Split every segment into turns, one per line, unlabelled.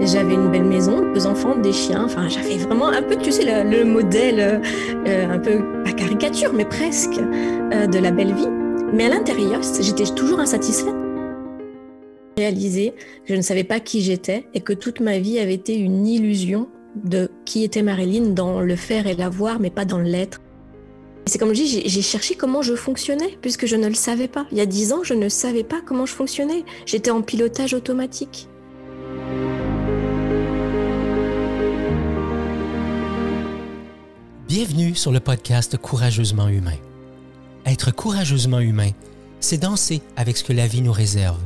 J'avais une belle maison, deux enfants, des chiens. Enfin, j'avais vraiment un peu, tu sais, le, modèle, euh, un peu, pas caricature, mais presque, euh, de la belle vie. Mais à l'intérieur, j'étais toujours insatisfaite. Réalisé que je ne savais pas qui j'étais et que toute ma vie avait été une illusion de qui était Marilyn dans le faire et l'avoir, mais pas dans l'être. C'est comme je dis, j'ai cherché comment je fonctionnais, puisque je ne le savais pas. Il y a dix ans, je ne savais pas comment je fonctionnais. J'étais en pilotage automatique.
Bienvenue sur le podcast Courageusement humain. Être courageusement humain, c'est danser avec ce que la vie nous réserve.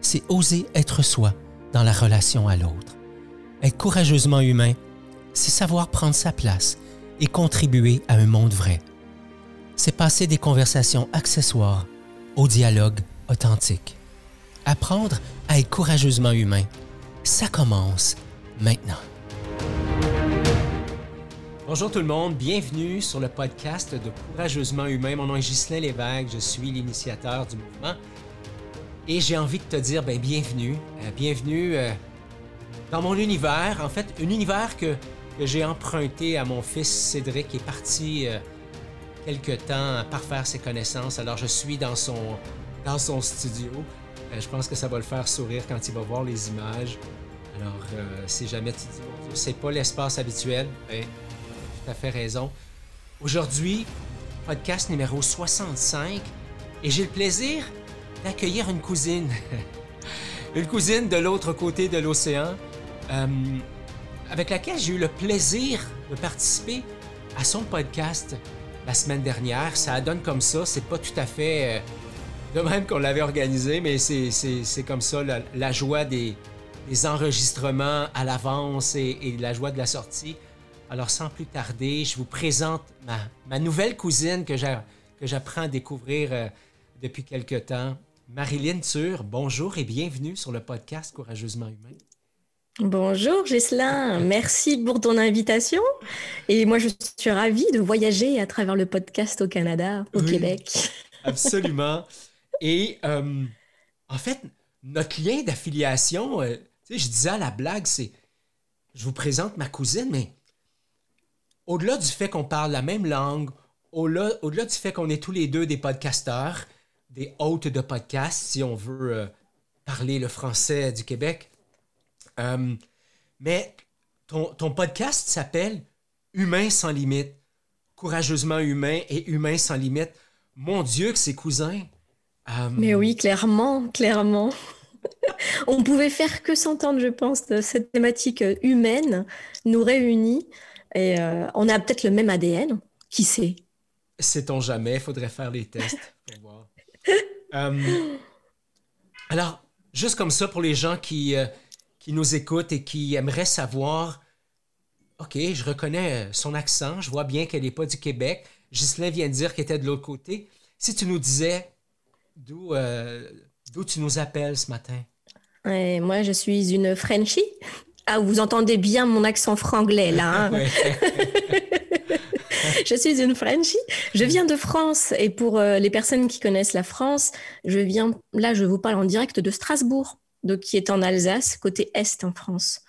C'est oser être soi dans la relation à l'autre. Être courageusement humain, c'est savoir prendre sa place et contribuer à un monde vrai. C'est passer des conversations accessoires au dialogue authentique. Apprendre à être courageusement humain, ça commence maintenant. Bonjour tout le monde, bienvenue sur le podcast de Courageusement Humain. Mon nom est Ghislain Lévesque, je suis l'initiateur du mouvement. Et j'ai envie de te dire ben, bienvenue, euh, bienvenue euh, dans mon univers. En fait, un univers que, j'ai emprunté à mon fils Cédric qui est parti euh, quelque temps par faire ses connaissances. Alors je suis dans son, dans son studio. je pense que ça va le faire sourire quand il va voir les images. Alors, si jamais tu dis, c'est pas l'espace habituel, ben, tout fait raison. Aujourd'hui, podcast numéro 65, et j'ai le plaisir d'accueillir une cousine. une cousine de l'autre côté de l'océan, euh, avec laquelle j'ai eu le plaisir de participer à son podcast la semaine dernière. Ça donne comme ça, c'est pas tout à fait euh, de même qu'on l'avait organisé, mais c'est comme ça la, joie des, enregistrements à l'avance et la joie de la sortie. Alors, sans plus tarder, je vous présente ma, nouvelle cousine que j'apprends à découvrir euh, depuis quelque temps, Marilyn Tur. Bonjour et bienvenue sur le podcast Courageusement Humain.
Bonjour Ghislain, merci pour ton invitation. Et moi, je suis ravie de voyager à travers le podcast au Canada, au Québec.
Absolument. Et euh, en fait, notre lien d'affiliation, euh, tu sais, je disais à la blague, c'est je vous présente ma cousine, mais au-delà du fait qu'on parle la même langue, au-delà, du fait qu'on est tous les deux des podcasteurs, des hôtes de podcast, si on veut euh, parler le français du Québec, euh, mais ton, ton podcast s'appelle Humain sans limite, courageusement humain et humain sans limite. Mon Dieu, que c'est cousin.
Euh, mais oui, clairement, clairement. on pouvait faire que s'entendre, je pense, cette thématique humaine nous réunit. Et euh, on a peut-être le même ADN, qui sait?
Sait-on jamais, il faudrait faire les tests pour voir. Euh, alors, juste comme ça, pour les gens qui, euh, qui nous écoutent et qui aimeraient savoir, OK, je reconnais son accent, je vois bien qu'elle n'est pas du Québec. Ghislain vient de dire qu'elle était de l'autre côté. Si tu nous disais d'où d'où tu nous appelles ce matin?
moi, je suis une Frenchie. Ah, vous entendez bien mon accent franglais là. Hein. je suis une Frenchie. Je viens de France et pour euh, les personnes qui connaissent la France, je viens là, je vous parle en direct de Strasbourg, donc qui est en Alsace, côté est en France.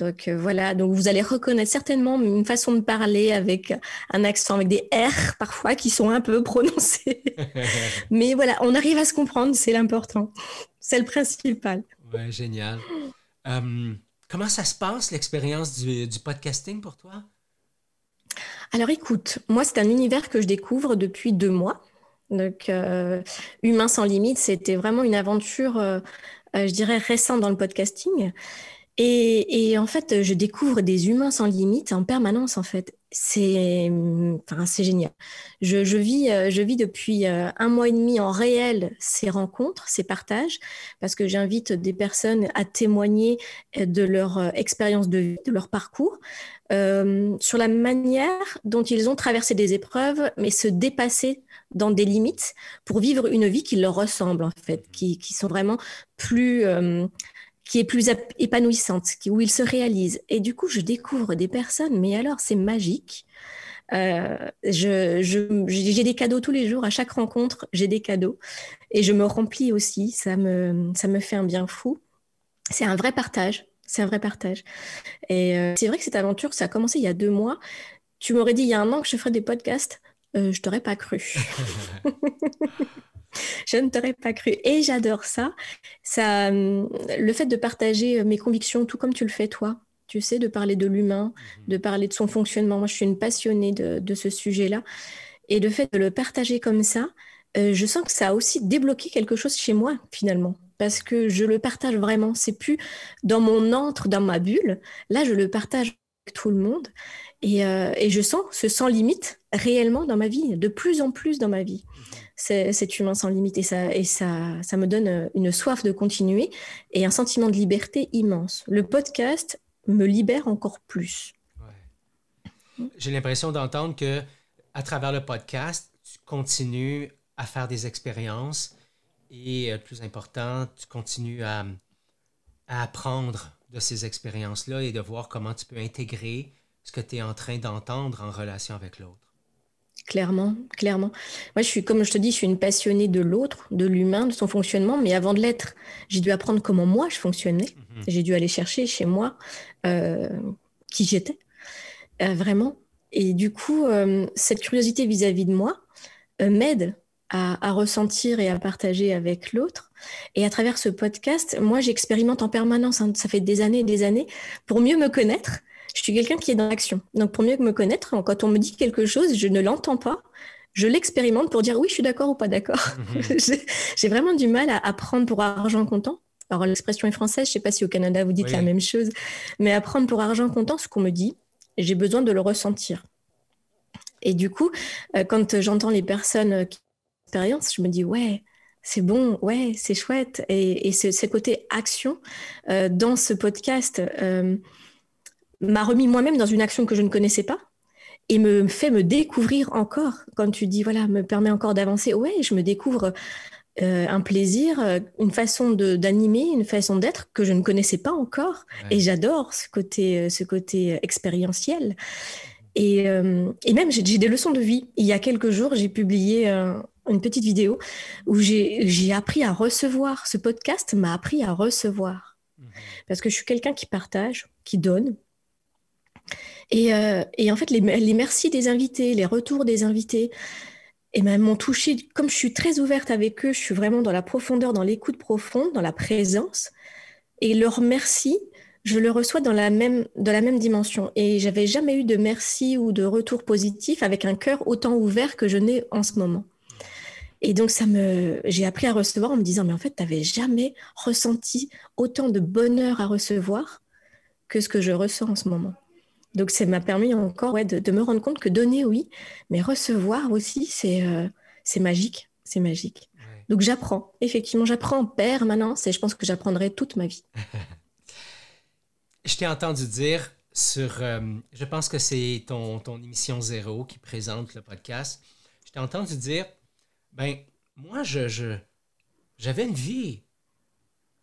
Donc euh, voilà, donc vous allez reconnaître certainement une façon de parler avec un accent, avec des R parfois qui sont un peu prononcés. Mais voilà, on arrive à se comprendre, c'est l'important. C'est le principal.
Ouais, génial. Euh, Comment ça se passe, l'expérience du, podcasting pour toi?
Alors écoute, moi, c'est un univers que je découvre depuis deux mois. Donc, euh, Humain sans limite, c'était vraiment une aventure, euh, euh, je dirais, récente dans le podcasting. Et, en fait, je découvre des humains sans limite en permanence, en fait. C'est enfin, génial. Je, vis, euh, je vis depuis euh, un mois et demi en réel ces rencontres, ces partages, parce que j'invite des personnes à témoigner euh, de leur expérience de vie, de leur parcours, sur la manière dont ils ont traversé des épreuves, mais se dépasser dans des limites pour vivre une vie qui leur ressemble, en fait, qui, qui sont vraiment plus qui est plus épanouissante, où il se réalise. Et du coup, je découvre des personnes, mais alors c'est magique. Euh, j'ai je, des cadeaux tous les jours. À chaque rencontre, j'ai des cadeaux. Et je me remplis aussi. Ça me, ça me fait un bien fou. C'est un vrai partage. C'est un vrai partage. Et euh, c'est vrai que cette aventure, ça a commencé il y a deux mois. Tu m'aurais dit il y a un an que je ferais des podcasts, euh, je t'aurais pas cru. je ne t'aurais pas cru. Et j'adore ça. ça. Hum, le fait de partager mes convictions, tout comme tu le fais toi, tu sais, de parler de l'humain, mhm. de parler de son fonctionnement. Moi, je suis une passionnée de, ce sujet-là. Et le fait de le partager comme ça, euh, je sens que ça a aussi débloqué quelque chose chez moi, finalement. Parce que je le partage vraiment. C'est plus dans mon entre, dans ma bulle. Là, je le partage avec tout le monde. Et, euh, je sens ce sans limite réellement dans ma vie, de plus en plus dans ma vie. C'est humain sans limite. Et, ça, et ça, ça me donne une soif de continuer et un sentiment de liberté immense. Le podcast me libère encore plus.
J'ai l'impression d'entendre que à travers le podcast, tu continues à faire des expériences et, euh, plus important, tu continues à, à apprendre de ces expériences-là et de voir comment tu peux intégrer ce que tu es en train d'entendre en relation avec l'autre.
Clairement, clairement. Moi, je suis, comme je te dis, je suis une passionnée de l'autre, de l'humain, de son fonctionnement, mais avant de l'être, j'ai dû apprendre comment moi je fonctionnais. Mhm. J'ai dû aller chercher chez moi euh, qui j'étais, euh, vraiment. Et du coup, euh, cette curiosité vis-à-vis de moi m'aide à, ressentir et à partager avec l'autre. Et à travers ce podcast, moi, j'expérimente en permanence, hein, ça fait des années et des années, pour mieux me connaître je suis quelqu'un qui est dans l'action. Donc, pour mieux me connaître, quand on me dit quelque chose, je ne l'entends pas. Je l'expérimente pour dire oui, je suis d'accord ou pas d'accord. Mhm. J'ai vraiment du mal à, prendre pour argent comptant. Alors, l'expression est française, je ne sais pas si au Canada vous dites la même chose, mais à prendre pour argent comptant ce qu'on me dit, j'ai besoin de le ressentir. Et du coup, euh, quand j'entends les personnes qui expérience, je me dis ouais, c'est bon, ouais, c'est chouette. Et, ce, côté action euh, dans ce podcast, euh, m'a remis moi-même dans une action que je ne connaissais pas et me fait me découvrir encore. Quand tu dis, voilà, me permet encore d'avancer, ouais, je me découvre euh, un plaisir, euh, une façon d'animer, une façon d'être que je ne connaissais pas encore. Et j'adore ce côté, euh, ce côté expérientiel. Et, et même, j'ai des leçons de vie. Il y a quelques jours, j'ai publié une petite vidéo où j'ai appris à recevoir. Ce podcast m'a appris à recevoir. Mmh Parce que je suis quelqu'un qui partage, qui donne, euh, et, en fait, les, merci des invités, les retours des invités, et ben, m'ont touché. Comme je suis très ouverte avec eux, je suis vraiment dans la profondeur, dans l'écoute profonde, dans la présence. Et leur merci, je le reçois dans la même, dimension. Et j'avais jamais eu de merci ou de retour positif avec un cœur autant ouvert que je n'ai en ce moment. Et donc, j'ai appris à recevoir en me disant, mais en fait, tu n'avais jamais ressenti autant de bonheur à recevoir que ce que je ressens en ce moment. Donc, ça m'a permis encore ouais, de, me rendre compte que donner, oui, mais recevoir aussi, c'est euh, magique. C'est magique. Donc, j'apprends. Effectivement, j'apprends en permanence et je pense que j'apprendrai toute ma vie.
je t'ai entendu dire sur, euh, je pense que c'est ton, ton émission zéro qui présente le podcast. Je t'ai entendu dire, ben, moi, je, j'avais une vie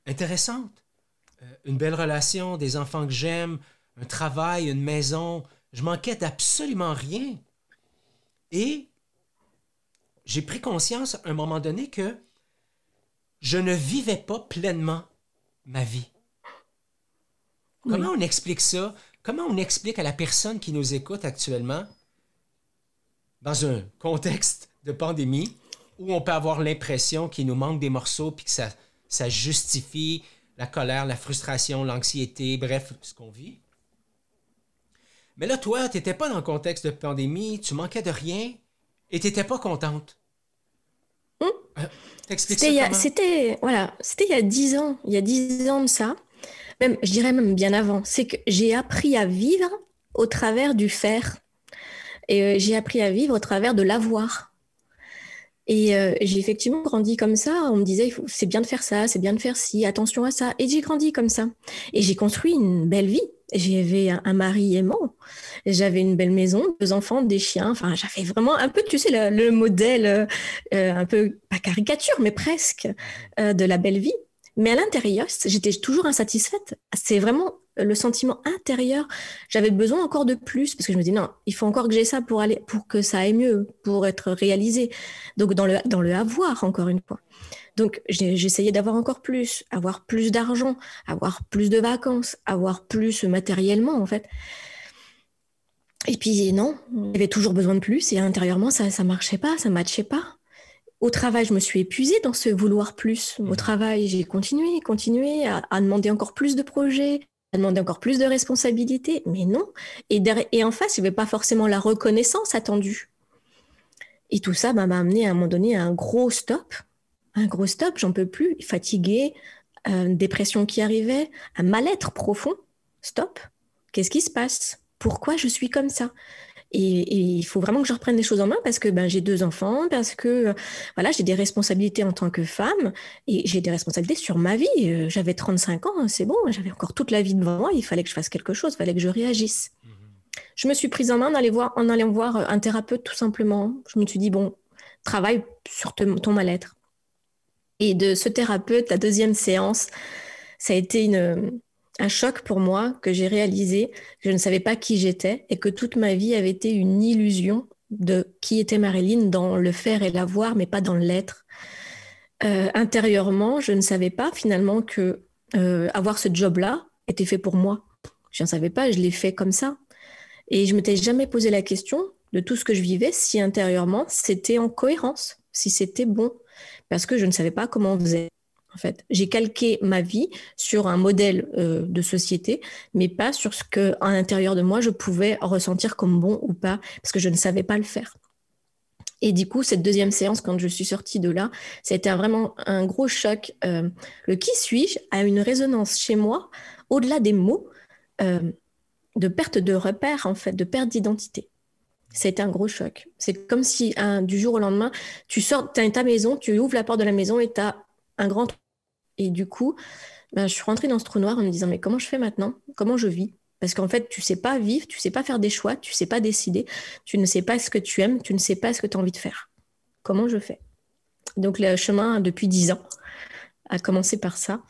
intéressante, euh, une belle relation, des enfants que j'aime, un travail, une maison. Je manquais d'absolument rien. Et j'ai pris conscience à un moment donné que je ne vivais pas pleinement ma vie. Comment on explique ça? Comment on explique à la personne qui nous écoute actuellement, dans un contexte de pandémie, où on peut avoir l'impression qu'il nous manque des morceaux, puis que ça, ça justifie la colère, la frustration, l'anxiété, bref, ce qu'on vit? Mais là, toi, tu n'étais pas dans le contexte de pandémie, tu manquais de rien et tu n'étais pas contente.
Euh, c'était, voilà, c'était il y a dix ans, il y a dix ans de ça. Même, je dirais même bien avant. C'est que j'ai appris à vivre au travers du faire. Et euh, j'ai appris à vivre au travers de l'avoir. Et euh, j'ai effectivement grandi comme ça. On me disait, c'est bien de faire ça, c'est bien de faire ci, attention à ça. Et j'ai grandi comme ça. Et j'ai construit une belle vie. J'avais un, mari aimant, j'avais une belle maison, deux enfants, des chiens. Enfin, j'avais vraiment un peu, tu sais, le, modèle, euh, euh, un peu, pas caricature, mais presque, euh, de la belle vie. Mais à l'intérieur, j'étais toujours insatisfaite. C'est vraiment le sentiment intérieur, j'avais besoin encore de plus parce que je me dis non, il faut encore que j'ai ça pour aller, pour que ça aille mieux, pour être réalisé. Donc dans le dans le avoir encore une fois. Donc j'essayais d'avoir encore plus, avoir plus d'argent, avoir plus de vacances, avoir plus matériellement en fait. Et puis non, j'avais toujours besoin de plus et intérieurement ça ça marchait pas, ça matchait pas. Au travail, je me suis épuisée dans ce vouloir plus. Au mmh. travail, j'ai continué, continué à, demander encore plus de projets, à demander encore plus de responsabilités, mais non. Et, en face, il n'y avait pas forcément la reconnaissance attendue. Et tout ça bah, m'a amené à un moment donné à un gros stop. Un gros stop, j'en peux plus, fatiguée, une dépression qui arrivait, un mal-être profond. Stop. Qu'est-ce qui se passe? Pourquoi je suis comme ça? Et, il faut vraiment que je reprenne les choses en main parce que ben, j'ai deux enfants, parce que voilà, j'ai des responsabilités en tant que femme et j'ai des responsabilités sur ma vie. Euh, j'avais 35 ans, c'est bon, j'avais encore toute la vie devant moi, il fallait que je fasse quelque chose, il fallait que je réagisse. Mmh je me suis prise en main en allant voir, en allant voir un thérapeute tout simplement. Je me suis dit, bon, travaille sur ton mal-être. Et de ce thérapeute, la deuxième séance, ça a été une, un choc pour moi que j'ai réalisé que je ne savais pas qui j'étais et que toute ma vie avait été une illusion de qui était Marilyn dans le faire et l'avoir, mais pas dans l'être. Euh, intérieurement, je ne savais pas finalement que euh, avoir ce job-là était fait pour moi. Je ne savais pas, je l'ai fait comme ça. Et je m'étais jamais posé la question de tout ce que je vivais, si intérieurement c'était en cohérence, si c'était bon, parce que je ne savais pas comment on faisait en fait. J'ai calqué ma vie sur un modèle euh, de société, mais pas sur ce que, à l'intérieur de moi, je pouvais ressentir comme bon ou pas, parce que je ne savais pas le faire. Et du coup, cette deuxième séance, quand je suis sortie de là, été vraiment un gros choc. Euh, le qui suis-je a une résonance chez moi, au-delà des mots, euh, de perte de repère, en fait, de perte d'identité. C'était un gros choc. C'est comme si du jour au lendemain, tu sors, tu ta maison, tu ouvres la porte de la maison et tu as un grand et du coup, ben, je suis rentrée dans ce trou noir en me disant, mais comment je fais maintenant? Comment je vis? Parce qu'en fait, tu sais pas vivre, tu sais pas faire des choix, tu sais pas décider, tu ne sais pas ce que tu aimes, tu ne sais pas ce que tu as envie de faire. Comment je fais? Donc le chemin depuis dix ans a commencé par ça.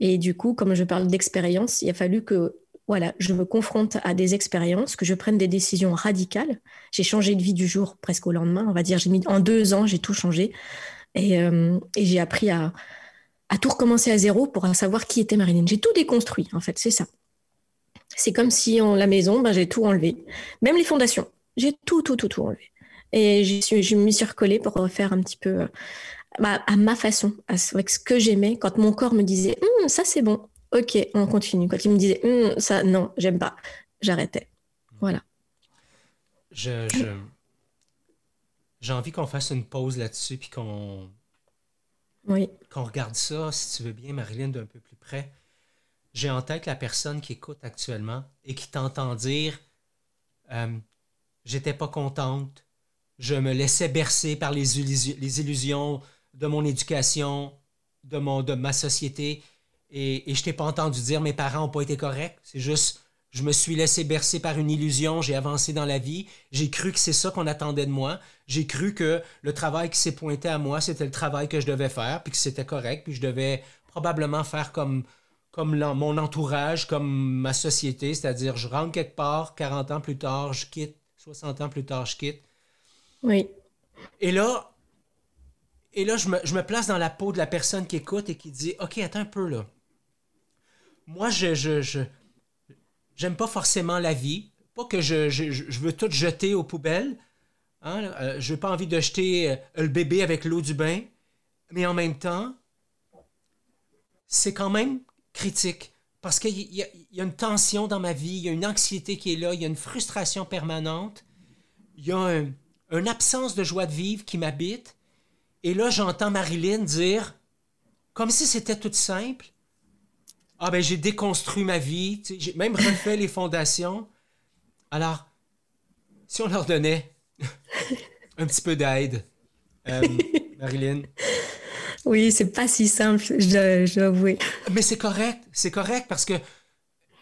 Et du coup, comme je parle d'expérience, il a fallu que voilà, je me confronte à des expériences, que je prenne des décisions radicales. J'ai changé de vie du jour presque au lendemain. On va dire, j'ai mis en deux ans, j'ai tout changé. Et, euh, et j'ai appris à, à tout recommencer à zéro pour savoir qui était Marilyn. J'ai tout déconstruit, en fait, c'est ça. C'est comme si en la maison, ben, j'ai tout enlevé. Même les fondations, j'ai tout, tout, tout, tout enlevé. Et je me suis recollée pour refaire un petit peu euh, à ma façon, avec ce que j'aimais. Quand mon corps me disait hum, ça c'est bon, ok, on continue. Quand il me disait hum, ça non, j'aime pas, j'arrêtais. Voilà.
J'ai envie qu'on fasse une pause là-dessus puis qu'on Qu'on regarde ça, si tu veux bien, Marilyn, d'un peu plus près. J'ai en tête la personne qui écoute actuellement et qui t'entend dire euh, J'étais pas contente, je me laissais bercer par les, illusions de mon éducation, de, mon, de ma société, et, et je t'ai pas entendu dire Mes parents n'ont pas été corrects. C'est juste je me suis laissé bercer par une illusion, j'ai avancé dans la vie, j'ai cru que c'est ça qu'on attendait de moi, j'ai cru que le travail qui s'est pointé à moi, c'était le travail que je devais faire, puis que c'était correct, puis je devais probablement faire comme, comme mon entourage, comme ma société, c'est-à-dire je rentre quelque part, 40 ans plus tard, je quitte, 60 ans plus tard, je quitte.
Oui.
Et là, et là je, me, je me place dans la peau de la personne qui écoute et qui dit, OK, attends un peu là. Moi, je, je, je j'aime pas forcément la vie. Pas que je, veux tout jeter aux poubelles. Hein? Euh, je n'ai pas envie de jeter euh, le bébé avec l'eau du bain. Mais en même temps, c'est quand même critique. Parce qu'il y, y, a une tension dans ma vie, il y a une anxiété qui est là, il y a une frustration permanente, il y a une absence de joie de vivre qui m'habite. Et là, j'entends Marilyn dire, comme si c'était tout simple, ah ben j'ai déconstruit ma vie, j'ai même refait les fondations. Alors, si on leur donnait un petit peu d'aide, euh, Marilyn?
Oui, c'est pas si simple, je, dois
Mais c'est correct, c'est correct parce que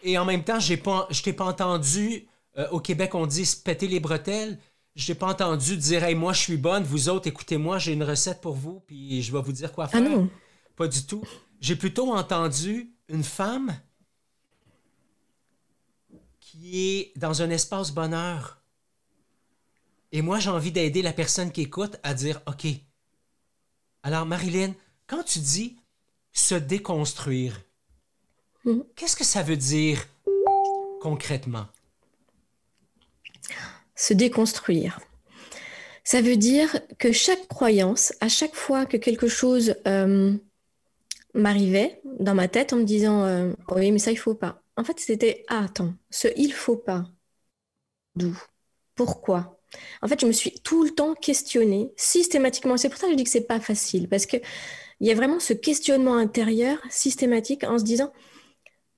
et en même temps, j'ai pas, je t'ai pas entendu. Euh, au Québec, on dit se péter les bretelles. Je t'ai pas entendu dire, hey, moi, je suis bonne, vous autres, écoutez-moi, j'ai une recette pour vous, puis je vais vous dire quoi ah
faire. Ah non.
Pas du tout. J'ai plutôt entendu, une femme qui est dans un espace bonheur. Et moi, j'ai envie d'aider la personne qui écoute à dire, OK. Alors, Marilyn, quand tu dis se déconstruire, mm. qu'est-ce que ça veut dire concrètement?
Se déconstruire. Ça veut dire que chaque croyance, à chaque fois que quelque chose euh, m'arrivait dans ma tête en me disant euh, oui mais ça il faut pas. En fait c'était ah, attends ce il faut pas d'où? Pourquoi? En fait je me suis tout le temps questionnée systématiquement. C'est pour ça que je dis que c'est pas facile parce que il y a vraiment ce questionnement intérieur systématique en se disant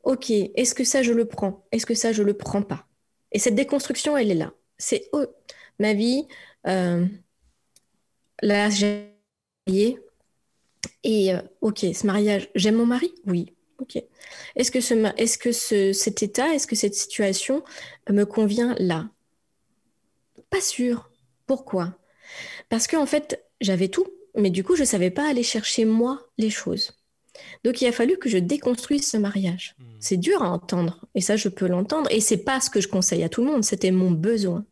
ok est-ce que ça je le prends? Est-ce que ça je le prends pas? Et cette déconstruction elle est là. C'est oh, ma vie euh, là, j'ai et euh, ok, ce mariage, j'aime mon mari? Oui, ok. Est-ce que, ce, est-ce que ce, cet état, est-ce que cette situation me convient là? Pas sûr. Pourquoi? Parce qu'en en fait, j'avais tout, mais du coup, je ne savais pas aller chercher moi les choses. Donc, il a fallu que je déconstruise ce mariage. Hmm. C'est dur à entendre, et ça, je peux l'entendre. Et c'est pas ce que je conseille à tout le monde. C'était mon besoin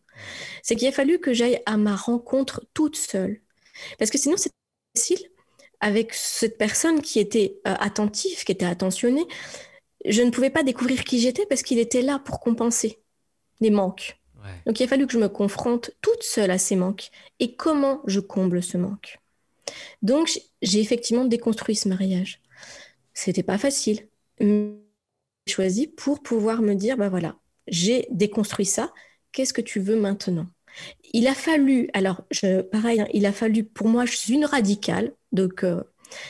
c'est qu'il a fallu que j'aille à ma rencontre toute seule. Parce que sinon, c'est facile avec cette personne qui était euh, attentive, qui était attentionnée. Je ne pouvais pas découvrir qui j'étais parce qu'il était là pour compenser les manques. Donc il a fallu que je me confronte toute seule à ces manques et comment je comble ce manque. Donc j'ai effectivement déconstruit ce mariage. C'était pas facile. J'ai choisi pour pouvoir me dire, bah voilà, j'ai déconstruit ça, qu'est-ce que tu veux maintenant? Il a fallu, alors je, pareil, hein, il a fallu pour moi, je suis une radicale, donc euh,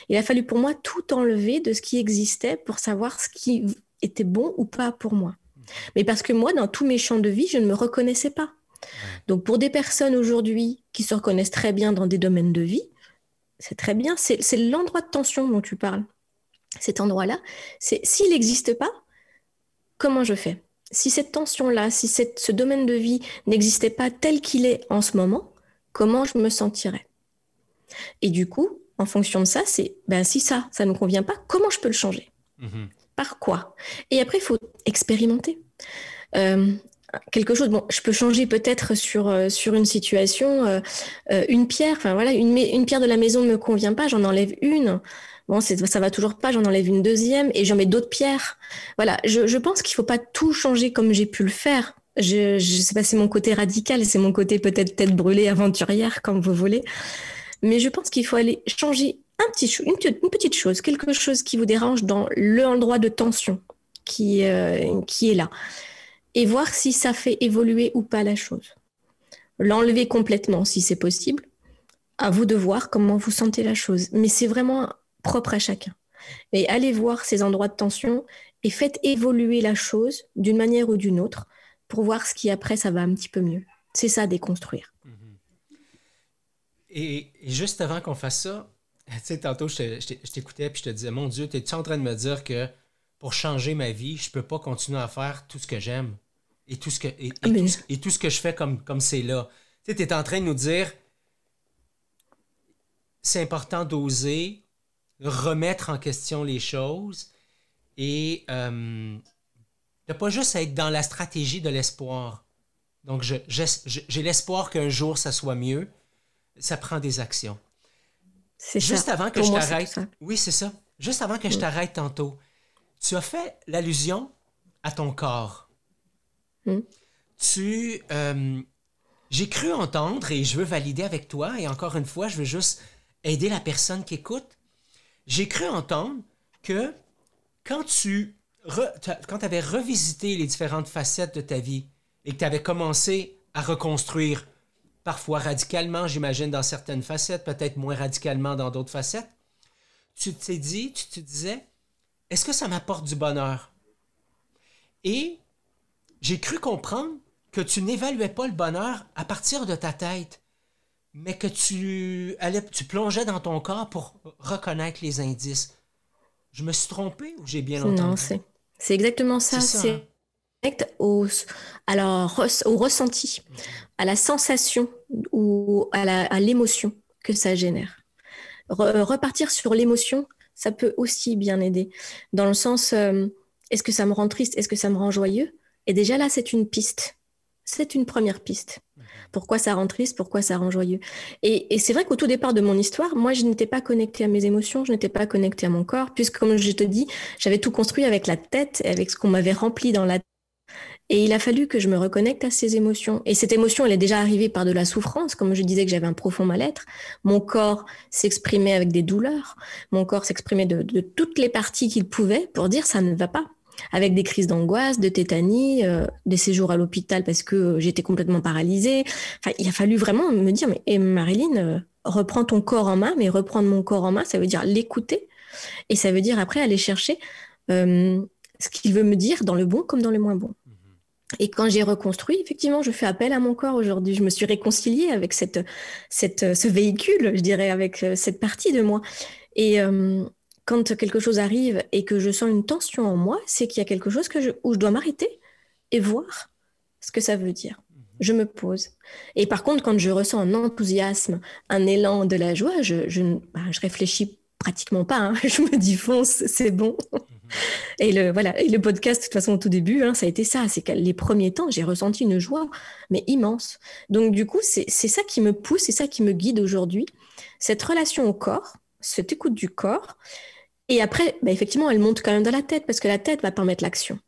il a fallu pour moi tout enlever de ce qui existait pour savoir ce qui était bon ou pas pour moi. Mais parce que moi, dans tous mes champs de vie, je ne me reconnaissais pas. Donc pour des personnes aujourd'hui qui se reconnaissent très bien dans des domaines de vie, c'est très bien, c'est l'endroit de tension dont tu parles. Cet endroit-là, c'est s'il n'existe pas, comment je fais? Si cette tension-là, si ce domaine de vie n'existait pas tel qu'il est en ce moment, comment je me sentirais? Et du coup, en fonction de ça, c'est ben, si ça, ça ne me convient pas, comment je peux le changer? Mm-hmm. Par quoi? Et après, il faut expérimenter. Euh, quelque chose, bon, je peux changer peut-être sur, euh, sur une situation, euh, une pierre, enfin voilà, une, une pierre de la maison ne me convient pas, j'en enlève une. Bon, ça va toujours pas, j'en enlève une deuxième et j'en mets d'autres pierres. Voilà, je, pense qu'il faut pas tout changer comme j'ai pu le faire. Je, je sais pas, c'est mon côté radical, c'est mon côté peut-être tête brûlée, aventurière, comme vous voulez. Mais je pense qu'il faut aller changer un petit, une, petite chose, quelque chose qui vous dérange dans l'endroit de tension qui, euh, qui est là. Et voir si ça fait évoluer ou pas la chose. L'enlever complètement si c'est possible. À vous de voir comment vous sentez la chose. Mais c'est vraiment propre à chacun. Et allez voir ces endroits de tension et faites évoluer la chose d'une manière ou d'une autre pour voir ce qui après ça va un petit peu mieux. C'est ça déconstruire.
Et, juste avant qu'on fasse ça, tu sais, tantôt je t'écoutais puis je te disais, mon Dieu, es-tu en train de me dire que pour changer ma vie, je peux pas continuer à faire tout ce que j'aime? Et tout ce que et, ah, tout, ce, que je fais comme comme c'est là. Tu sais, es en train de nous dire c'est important d'oser, remettre en question les choses et euh, de pas juste être dans la stratégie de l'espoir. Donc, j'ai l'espoir qu'un jour ça soit mieux. Ça prend des actions. C'est Juste avant que je t'arrête. Oui, c'est ça. Juste avant que je t'arrête tantôt, tu as fait l'allusion à ton corps. Hmm. Tu. Euh, j'ai cru entendre et je veux valider avec toi, et encore une fois, je veux juste aider la personne qui écoute j'ai cru entendre que quand tu quand avais revisité les différentes facettes de ta vie et que tu avais commencé à reconstruire, parfois radicalement, j'imagine, dans certaines facettes, peut-être moins radicalement dans d'autres facettes, tu t'es dit, tu te disais, est-ce que ça m'apporte du bonheur? Et j'ai cru comprendre que tu n'évaluais pas le bonheur à partir de ta tête, mais que tu allais, tu plongeais dans ton corps pour reconnaître les indices. Je me suis trompé ou j'ai bien entendu?
Non, c'est exactement ça. C'est au, alors, au ressenti, à la sensation ou à l'émotion que ça génère. repartir sur l'émotion, ça peut aussi bien aider. Dans le sens, euh, est-ce que ça me rend triste Est-ce que ça me rend joyeux? Et déjà là, c'est une piste. C'est une première piste. Pourquoi ça rend triste Pourquoi ça rend joyeux? Et, c'est vrai qu'au tout départ de mon histoire, moi, je n'étais pas connectée à mes émotions, je n'étais pas connectée à mon corps, puisque, comme je te dis, j'avais tout construit avec la tête et avec ce qu'on m'avait rempli dans la tête. Et il a fallu que je me reconnecte à ces émotions. Et cette émotion, elle est déjà arrivée par de la souffrance. Comme je disais que j'avais un profond mal-être, mon corps s'exprimait avec des douleurs. Mon corps s'exprimait de, toutes les parties qu'il pouvait pour dire ça ne va pas avec des crises d'angoisse, de tétanie, euh, des séjours à l'hôpital parce que euh, j'étais complètement paralysée. Enfin, il a fallu vraiment me dire, mais et Marilyn, euh, reprends ton corps en main, mais reprendre mon corps en main, ça veut dire l'écouter. Et ça veut dire après aller chercher ce qu'il veut me dire dans le bon comme dans le moins bon. Et quand j'ai reconstruit, effectivement, je fais appel à mon corps aujourd'hui. Je me suis réconciliée avec cette, cette, ce véhicule, je dirais, avec cette partie de moi. Et, quand quelque chose arrive et que je sens une tension en moi, c'est qu'il y a quelque chose que je, où je dois m'arrêter et voir ce que ça veut dire. Mhm. Je me pose. Et par contre, quand je ressens un enthousiasme, un élan de la joie, je, je, bah, je réfléchis pratiquement pas. Hein. Je me dis fonce, c'est bon. Mhm. Et le, voilà, et le podcast, de toute façon, au tout début, hein, ça a été ça. C'est que les premiers temps, j'ai ressenti une joie, mais immense. Donc, du coup, c'est ça qui me pousse, c'est ça qui me guide aujourd'hui. Cette relation au corps, cette écoute du corps, et après, bah, effectivement, elle monte quand même dans la tête parce que la tête va permettre l'action.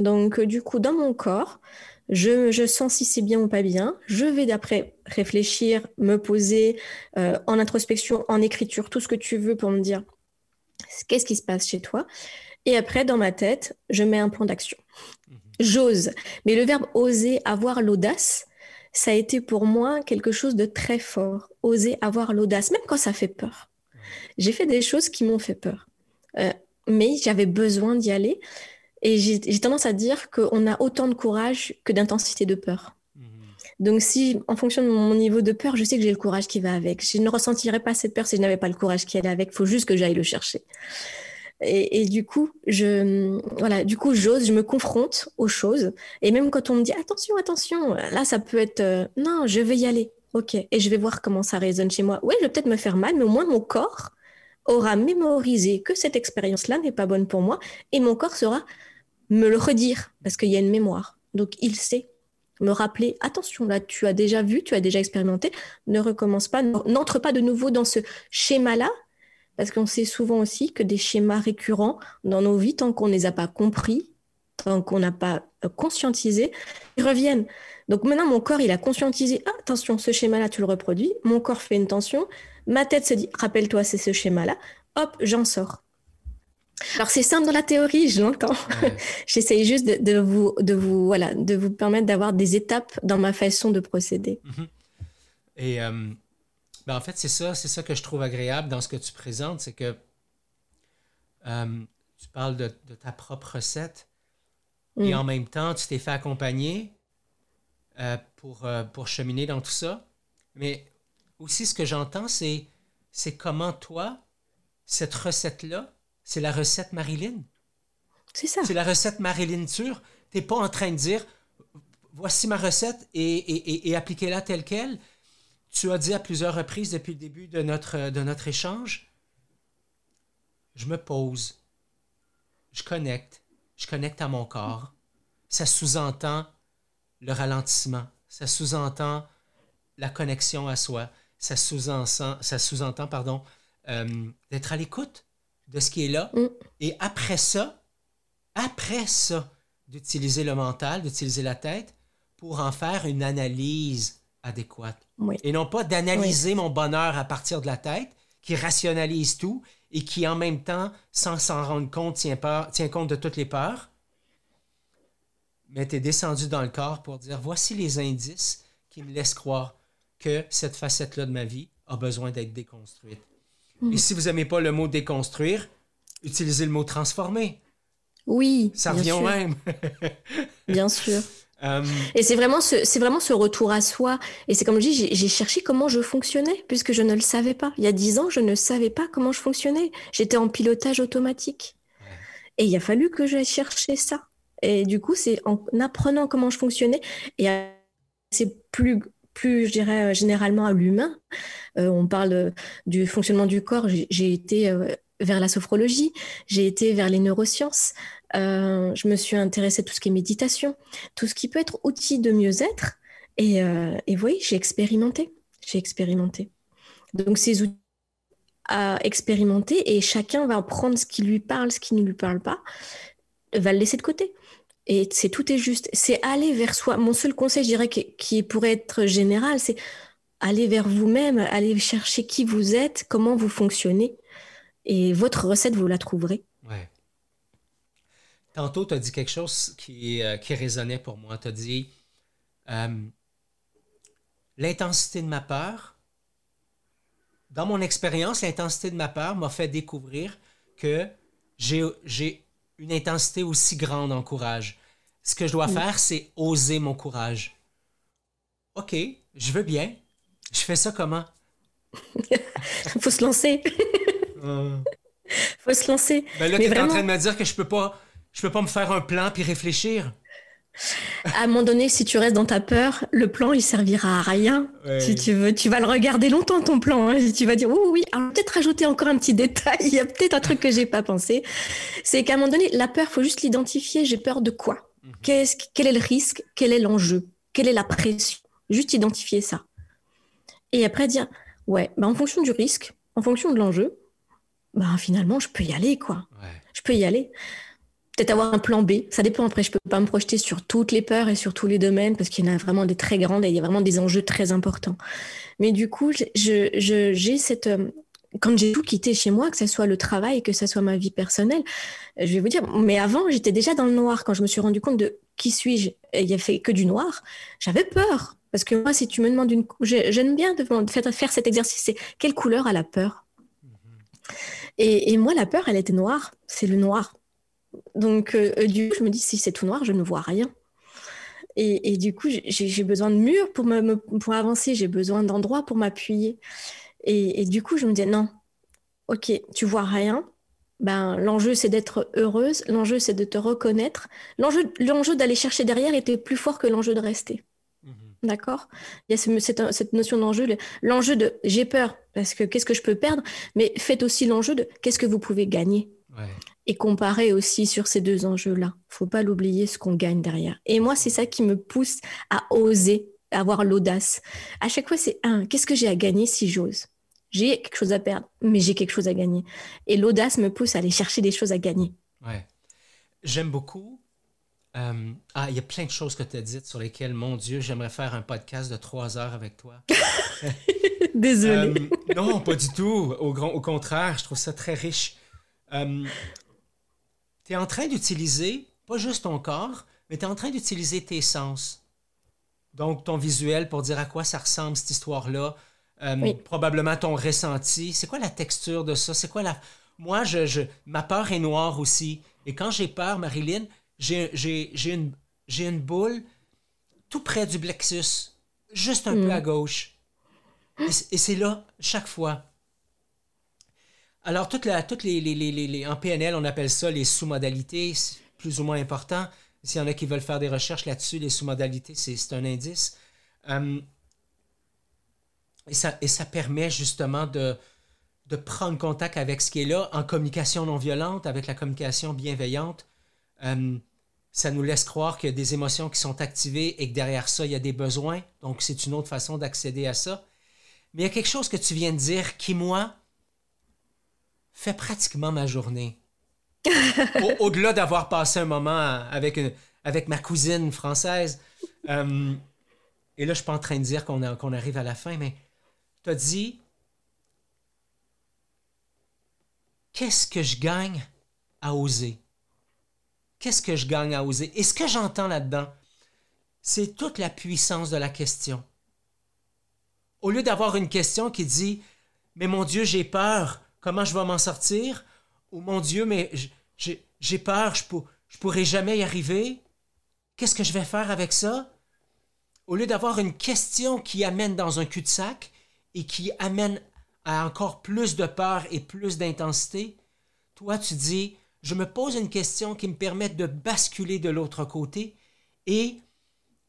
Donc, euh, du coup, dans mon corps, je, je sens si c'est bien ou pas bien. Je vais d'après réfléchir, me poser euh, en introspection, en écriture, tout ce que tu veux pour me dire qu'est-ce qui se passe chez toi. Et après, dans ma tête, je mets un plan d'action. Mhm. J'ose. Mais le verbe oser, avoir l'audace, ça a été pour moi quelque chose de très fort. Oser avoir l'audace, même quand ça fait peur. J'ai fait des choses qui m'ont fait peur. Euh, mais j'avais besoin d'y aller. Et j'ai tendance à dire qu'on a autant de courage que d'intensité de peur. Mhm. Donc si, en fonction de mon niveau de peur, je sais que j'ai le courage qui va avec. Je ne ressentirais pas cette peur si je n'avais pas le courage qui allait avec. Il faut juste que j'aille le chercher. Et, du coup, je, voilà, du coup, j'ose, je me confronte aux choses. Et même quand on me dit attention, attention, là, ça peut être euh, non, je vais y aller. Ok. Et je vais voir comment ça résonne chez moi. Oui, je vais peut-être me faire mal, mais au moins mon corps aura mémorisé que cette expérience-là n'est pas bonne pour moi et mon corps saura me le redire parce qu'il y a une mémoire. Donc il sait me rappeler, attention, là tu as déjà vu, tu as déjà expérimenté, ne recommence pas, n'entre pas de nouveau dans ce schéma-là parce qu'on sait souvent aussi que des schémas récurrents dans nos vies, tant qu'on ne les a pas compris, tant qu'on n'a pas euh, conscientisé, ils reviennent. Donc maintenant, mon corps, il a conscientisé, ah, attention, ce schéma-là, tu le reproduis, mon corps fait une tension, Ma tête se dit, rappelle-toi, c'est ce schéma-là. Hop, j'en sors. Alors c'est simple dans la théorie, je l'entends. J'essaye juste de, vous, de vous, voilà, de vous permettre d'avoir des étapes dans ma façon de procéder.
Mhm. Et euh, ben, en fait, c'est ça, c'est ça que je trouve agréable dans ce que tu présentes, c'est que euh, tu parles de, ta propre recette et mm. en même temps, tu t'es fait accompagner euh, pour, pour cheminer dans tout ça. Mais aussi, ce que j'entends, c'est, c'est comment toi, cette recette-là, c'est la recette Marilyn.
C'est ça.
C'est la recette Marilyn Tur. Tu n'es pas en train de dire, voici ma recette et, et, appliquez-la telle qu'elle. Tu as dit à plusieurs reprises depuis le début de notre, de notre échange, je me pose, je connecte, je connecte à mon corps. Ça sous-entend le ralentissement, ça sous-entend la connexion à soi ça sous-entend, ça sous-entend pardon, euh, d'être à l'écoute de ce qui est là. Mm. Et après ça, après ça, d'utiliser le mental, d'utiliser la tête pour en faire une analyse adéquate. Et non pas d'analyser mon bonheur à partir de la tête, qui rationalise tout et qui en même temps, sans s'en rendre compte, tient, tient compte de toutes les peurs. Mais tu es descendu dans le corps pour dire voici les indices qui me laissent croire que cette facette-là de ma vie a besoin d'être déconstruite. Et si vous n'aimez pas le mot déconstruire, utilisez le mot transformer.
Oui.
Ça revient au même.
bien sûr. Euh, et c'est vraiment, ce, c'est vraiment ce retour à soi. Et c'est comme je dis, j'ai, cherché comment je fonctionnais, puisque je ne le savais pas. Il y a dix ans, je ne savais pas comment je fonctionnais. J'étais en pilotage automatique. Et il a fallu que j'aille chercher ça. Et du coup, c'est en apprenant comment je fonctionnais et c'est plus plus, je dirais, euh, généralement à l'humain. Euh, on parle du fonctionnement du corps. J'ai été euh, vers la sophrologie, j'ai été vers les neurosciences. Euh, je me suis intéressée à tout ce qui est méditation, tout ce qui peut être outil de mieux-être. Et, euh, et oui, j'ai expérimenté. J'ai expérimenté. Donc, ces outils à expérimenter et chacun va prendre ce qui lui parle, ce qui ne lui parle pas, va le laisser de côté. Et c'est tout est juste. C'est aller vers soi. Mon seul conseil, je dirais, qui, pourrait être général, c'est aller vers vous-même, aller chercher qui vous êtes, comment vous fonctionnez. Et votre recette, vous la trouverez.
Ouais. Tantôt, tu as dit quelque chose qui, euh, qui résonnait pour moi. Tu as dit euh, l'intensité de ma peur. Dans mon expérience, l'intensité de ma peur m'a fait découvrir que j'ai une intensité aussi grande en courage. Ce que je dois faire, c'est oser mon courage. OK, je veux bien. Je fais ça comment?
Faut se lancer.
Euh.
Faut se lancer.
Ben là, tu es en train de me dire que je peux pas, je peux pas me faire un plan puis réfléchir.
À un moment donné, si tu restes dans ta peur, le plan, il servira à rien. Si tu veux, tu vas le regarder longtemps, ton plan. Hein. Tu vas dire, oui, oui, alors peut-être rajouter encore un petit détail. Il y a peut-être un truc que j'ai pas pensé. C'est qu'à un moment donné, la peur, faut juste l'identifier. J'ai peur de quoi? Mhm. quel est le risque? Quel est l'enjeu? Quelle est la pression? Juste identifier ça. Et après dire, ouais, bah en fonction du risque, en fonction de l'enjeu, bah finalement, je peux y aller, quoi. Je peux y aller peut-être avoir un plan B. Ça dépend. Après, je peux pas me projeter sur toutes les peurs et sur tous les domaines parce qu'il y en a vraiment des très grandes et il y a vraiment des enjeux très importants. Mais du coup, je, j'ai cette, euh, quand j'ai tout quitté chez moi, que ce soit le travail, que ce soit ma vie personnelle, je vais vous dire, mais avant, j'étais déjà dans le noir. Quand je me suis rendu compte de qui suis-je, il n'y a fait que du noir, j'avais peur. Parce que moi, si tu me demandes une... J'aime bien de faire, cet exercice, c'est quelle couleur a la peur? Et, et moi, la peur, elle était noire. C'est le noir. Donc, euh, euh, du coup, je me dis, si c'est tout noir, je ne vois rien. Et, du coup, j'ai besoin de murs pour, me, pour avancer, j'ai besoin d'endroits pour m'appuyer. Et, du coup, je me dis, non, ok, tu vois rien. Ben, l'enjeu, c'est d'être heureuse. L'enjeu, c'est de te reconnaître. L'enjeu d'aller chercher derrière était plus fort que l'enjeu de rester. Mhm. D'accord? Il y a cette, cette notion d'enjeu. L'enjeu de j'ai peur parce que qu'est-ce que je peux perdre, mais faites aussi l'enjeu de qu'est-ce que vous pouvez gagner? Ouais et comparer aussi sur ces deux enjeux-là. Faut pas l'oublier ce qu'on gagne derrière. Et moi, c'est ça qui me pousse à oser, à avoir l'audace. À chaque fois, c'est un, qu'est-ce que j'ai à gagner si j'ose? J'ai quelque chose à perdre, mais j'ai quelque chose à gagner. Et l'audace me pousse à aller chercher des choses à gagner.
Ouais. J'aime beaucoup. Euh, ah, il y a plein de choses que tu as dites sur lesquelles, mon Dieu, j'aimerais faire un podcast de trois heures avec toi.
Désolée.
Euh, non, pas du tout. Au, au, contraire, je trouve ça très riche. Euh, tu es en train d'utiliser, pas juste ton corps, mais tu es en train d'utiliser tes sens. Donc, ton visuel pour dire à quoi ça ressemble cette histoire-là. Euh, probablement ton ressenti. C'est quoi la texture de ça? C'est quoi la. Moi, je, ma peur est noire aussi. Et quand j'ai peur, Marilyn, j'ai une, une boule tout près du plexus, juste un peu mm. à gauche. et c'est là, chaque fois. Alors, toutes, les, en PNL, on appelle ça les sous-modalités, plus ou moins important. S'il y en a qui veulent faire des recherches là-dessus, les sous-modalités, c'est un indice. Hum, et, ça, et ça permet justement de, de prendre contact avec ce qui est là en communication non violente, avec la communication bienveillante. Hum, ça nous laisse croire qu'il y a des émotions qui sont activées et que derrière ça, il y a des besoins. Donc, c'est une autre façon d'accéder à ça. Mais il y a quelque chose que tu viens de dire qui, moi, fait pratiquement ma journée. Au-delà d'avoir passé un moment avec, ma cousine française. Euh, et là, je suis pas en train de dire qu'on qu'on arrive à la fin, mais tu as dit Qu'est-ce que je gagne à oser? Qu'est-ce que je gagne à oser? Et ce que j'entends là-dedans, c'est toute la puissance de la question. Au lieu d'avoir une question qui dit Mais mon Dieu, j'ai peur, comment je vais m'en sortir? Oh mon Dieu, mais j'ai peur, je, ne pourrai jamais y arriver. Qu'est-ce que je vais faire avec ça? Au lieu d'avoir une question qui amène dans un cul-de-sac et qui amène à encore plus de peur et plus d'intensité, toi tu dis, je me pose une question qui me permet de basculer de l'autre côté et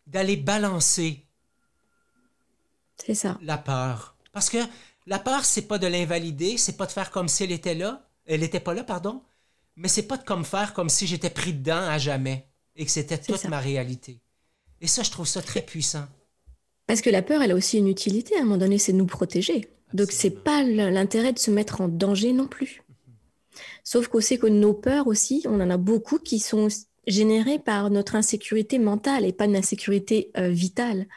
d'aller balancer
ça.
la peur. Parce que la peur, c'est pas de l'invalider, c'est pas de faire comme si elle était là, elle n'était pas là, pardon, mais c'est pas de comme faire comme si j'étais pris dedans à jamais et que c'était toute ma réalité. Et ça, je trouve ça très puissant.
Parce que la peur, elle a aussi une utilité. À un moment donné, c'est de nous protéger. Donc, c'est pas l'intérêt de se mettre en danger non plus. Sauf qu'on sait que nos peurs aussi, on en a beaucoup qui sont générées par notre insécurité mentale et pas une insécurité euh, vitale.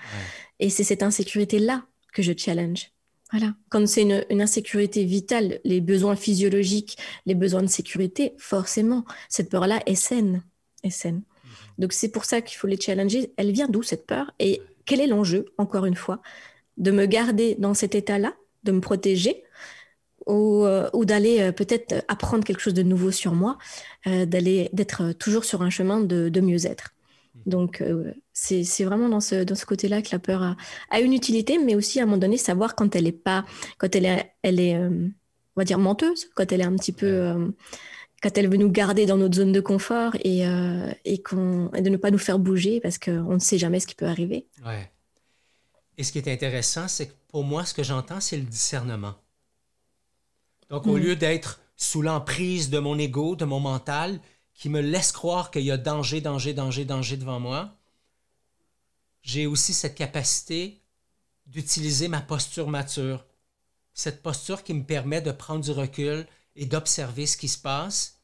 Et c'est cette insécurité-là que je challenge. Voilà. Quand c'est une, insécurité vitale, les besoins physiologiques, les besoins de sécurité, forcément, cette peur-là est saine. Est saine. Mhm. Donc c'est pour ça qu'il faut les challenger. Elle vient d'où cette peur? Et quel est l'enjeu, encore une fois? De me garder dans cet état-là, de me protéger, ou, euh, d'aller euh, peut-être apprendre quelque chose de nouveau sur moi, euh, d'aller d'être toujours sur un chemin de mieux-être? Donc, euh, c'est vraiment dans ce, dans ce côté-là que la peur a, une utilité, mais aussi à un moment donné, savoir quand elle est pas, quand elle est, elle est euh, on va dire, menteuse, quand elle est un petit peu, euh, quand elle veut nous garder dans notre zone de confort et, et, de ne pas nous faire bouger parce qu'on ne sait jamais ce qui peut arriver.
Ouais. Et ce qui est intéressant, c'est que pour moi, ce que j'entends, c'est le discernement. Donc, au mm. lieu d'être sous l'emprise de mon ego, de mon mental, qui me laisse croire qu'il y a danger, danger, danger, danger devant moi, j'ai aussi cette capacité d'utiliser ma posture mature. Cette posture qui me permet de prendre du recul et d'observer ce qui se passe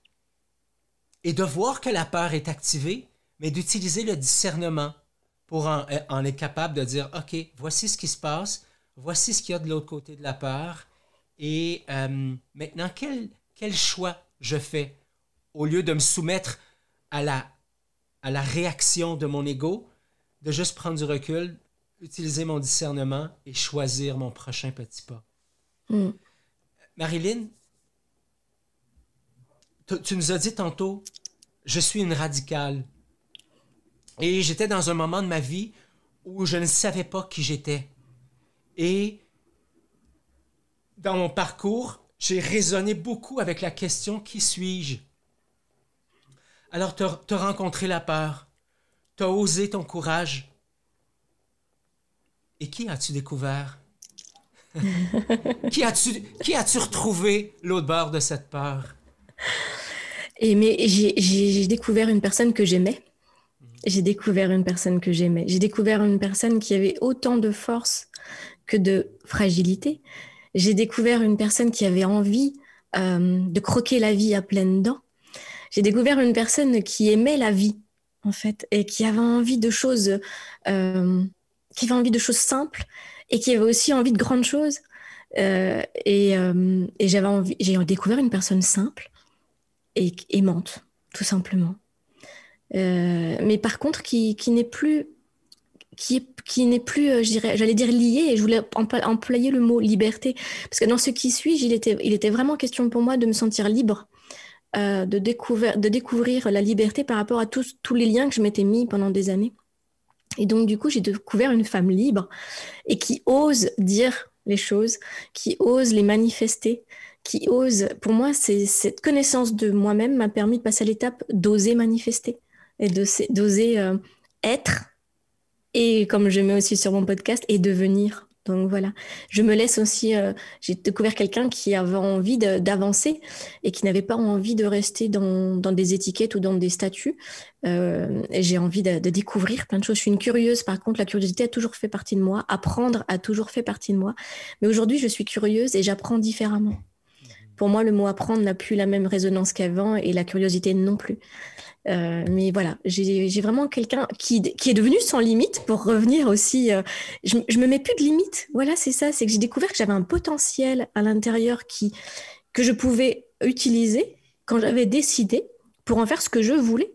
et de voir que la peur est activée, mais d'utiliser le discernement pour en, être capable de dire, OK, voici ce qui se passe, voici ce qu'il y a de l'autre côté de la peur, et euh, maintenant, quel, quel choix je fais? Au lieu de me soumettre à la, à la réaction de mon ego, de juste prendre du recul, utiliser mon discernement et choisir mon prochain petit pas. Mm. Marilyn, tu nous as dit tantôt, je suis une radicale. Et j'étais dans un moment de ma vie où je ne savais pas qui j'étais. Et dans mon parcours, j'ai raisonné beaucoup avec la question qui suis-je? Alors tu as rencontré la peur, tu as osé ton courage. Et qui as-tu découvert? qui as-tu qui as-tu retrouvé l'autre bord de cette peur?
Et mais j'ai découvert une personne que j'aimais. J'ai découvert une personne que j'aimais. J'ai découvert une personne qui avait autant de force que de fragilité. J'ai découvert une personne qui avait envie euh, de croquer la vie à pleines dents j'ai découvert une personne qui aimait la vie, en fait, et qui avait envie de choses, euh, qui avait envie de choses simples, et qui avait aussi envie de grandes choses. Euh, et, euh, et j'avais j'ai découvert une personne simple et aimante, tout simplement. mais par contre, qui, qui n'est plus qui, qui n'est plus, j'allais dire lié, et je voulais employer le mot liberté, parce que dans ce qui suit, il était, il était vraiment question pour moi de me sentir libre euh, de, découvrir, la liberté par rapport à tous, tous les liens que je m'étais mis pendant des années. Et donc, du coup, j'ai découvert une femme libre et qui ose dire les choses, qui ose les manifester, qui ose. Pour moi, cette connaissance de moi-même m'a permis de passer à l'étape d'oser manifester et d'oser euh, être. Et comme je mets aussi sur mon podcast, et devenir. Donc voilà, je me laisse aussi, euh, j'ai découvert quelqu'un qui avait envie d'avancer et qui n'avait pas envie de rester dans, des étiquettes ou dans des statuts. Euh, j'ai envie de, découvrir plein de choses. Je suis une curieuse, par contre, la curiosité a toujours fait partie de moi. Apprendre a toujours fait partie de moi. Mais aujourd'hui, je suis curieuse et j'apprends différemment. Pour moi, le mot apprendre n'a plus la même résonance qu'avant et la curiosité non plus. Euh, mais voilà, j'ai vraiment quelqu'un qui, qui, est devenu sans limite pour revenir aussi. Euh, je, me mets plus de limites. Voilà, c'est ça. C'est que j'ai découvert que j'avais un potentiel à l'intérieur qui que je pouvais utiliser quand j'avais décidé pour en faire ce que je voulais.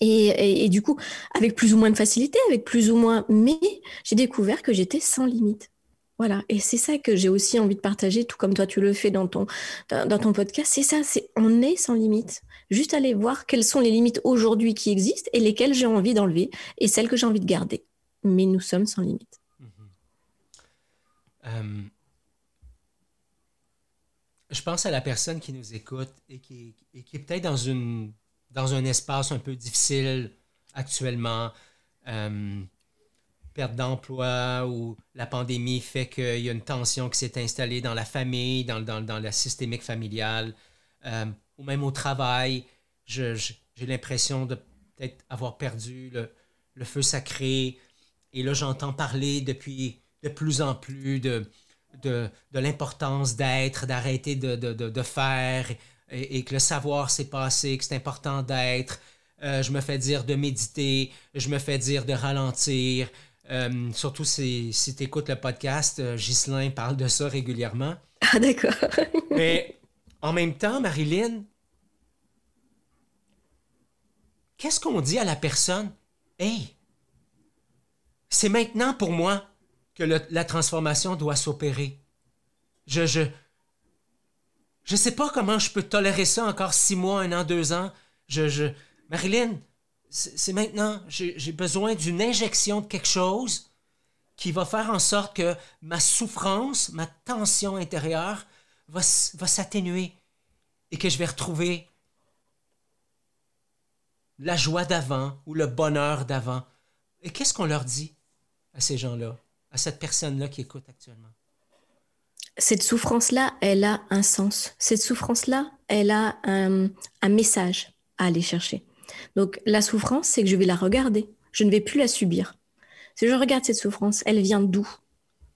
Et, et, du coup, avec plus ou moins de facilité, avec plus ou moins, mais j'ai découvert que j'étais sans limite. Voilà, et c'est ça que j'ai aussi envie de partager, tout comme toi tu le fais dans ton, dans ton podcast. C'est ça, c'est on est sans limite juste aller voir quelles sont les limites aujourd'hui qui existent et lesquelles j'ai envie d'enlever et celles que j'ai envie de garder. Mais nous sommes sans limite. Mm-hmm.
Euh, je pense à la personne qui nous écoute et qui, est peut-être dans, une, dans un espace un peu difficile actuellement. Euh, perte d'emploi ou la pandémie fait qu'il y a une tension qui s'est installée dans la famille, dans, dans, dans la systémique familiale. Euh, ou même au travail, j'ai l'impression de peut-être avoir perdu le, le, feu sacré. Et là, j'entends parler depuis de plus en plus de, de, de l'importance d'être, d'arrêter de, de, faire, et, que le savoir s'est passé, que c'est important d'être. Euh, je me fais dire de méditer, je me fais dire de ralentir. Euh, surtout si, si tu écoutes le podcast, euh, Ghislain parle de ça régulièrement.
Ah, d'accord.
Mais en même temps, Marilyn, qu'est-ce qu'on dit à la personne? Hey, c'est maintenant pour moi que la transformation doit s'opérer. Je, je, je sais pas comment je peux tolérer ça encore six mois, un an, deux ans. Je, je, Marilyn, c'est maintenant. J'ai besoin d'une injection de quelque chose qui va faire en sorte que ma souffrance, ma tension intérieure va, va s'atténuer et que je vais retrouver la joie d'avant ou le bonheur d'avant. Et qu'est-ce qu'on leur dit à ces gens-là, à cette personne-là qui écoute actuellement?
Cette souffrance-là, elle a un sens. Cette souffrance-là, elle a un, un message à aller chercher. Donc la souffrance, c'est que je vais la regarder. Je ne vais plus la subir. Si je regarde cette souffrance, elle vient d'où?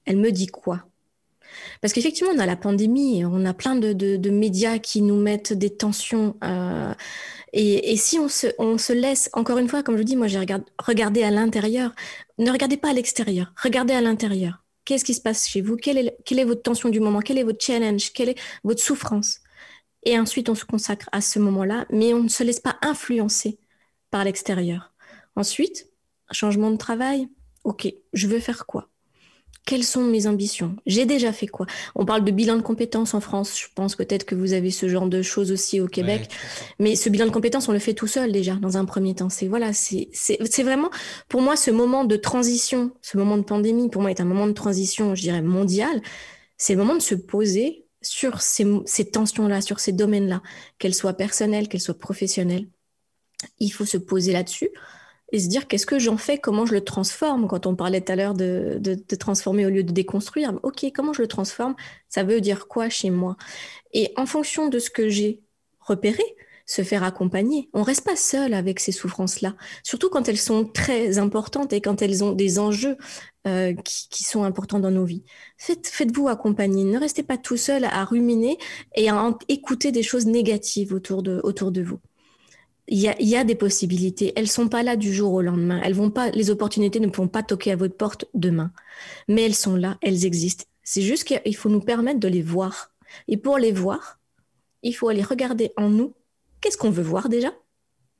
Elle me dit quoi? Parce qu'effectivement, on a la pandémie, on a plein de, médias qui nous mettent des tensions. Euh, et, si on se, laisse, encore une fois, comme je dis, moi j'ai regardé, à l'intérieur, ne regardez pas à l'extérieur, regardez à l'intérieur. Qu'est-ce qui se passe chez vous? Quelle est, quelle est votre tension du moment? Quel est votre challenge? Quelle est votre souffrance? Et ensuite, on se consacre à ce moment-là, mais on ne se laisse pas influencer par l'extérieur. Ensuite, changement de travail. Ok, je veux faire quoi? Quelles sont mes ambitions? J'ai déjà fait quoi? On parle de bilan de compétences en France. Je pense peut-être que vous avez ce genre de choses aussi au Québec. mais ce bilan de compétences, on le fait tout seul déjà dans un premier temps. C'est voilà, c'est vraiment pour moi ce moment de transition, ce moment de pandémie, pour moi est un moment de transition, je dirais mondial. C'est le moment de se poser sur ces, ces tensions-là, sur ces domaines-là, qu'elles soient personnelles, qu'elles soient professionnelles. Il faut se poser là-dessus et se dire qu'est-ce que j'en fais, comment je le transforme. Quand on parlait tout à l'heure de, transformer au lieu de déconstruire, ok, comment je le transforme, ça veut dire quoi chez moi? Et en fonction de ce que j'ai repéré, se faire accompagner. On reste pas seul avec ces souffrances-là, surtout quand elles sont très importantes et quand elles ont des enjeux euh, qui, sont importants dans nos vies. Faites, faites-vous accompagner. Ne restez pas tout seul à ruminer et à écouter des choses négatives autour de vous il y a, des possibilités. Elles sont pas là du jour au lendemain. Elles vont pas, les opportunités ne vont pas toquer à votre porte demain. Mais elles sont là, elles existent. C'est juste qu'il faut nous permettre de les voir. Et pour les voir, il faut aller regarder en nous. Qu'est-ce qu'on veut voir déjà?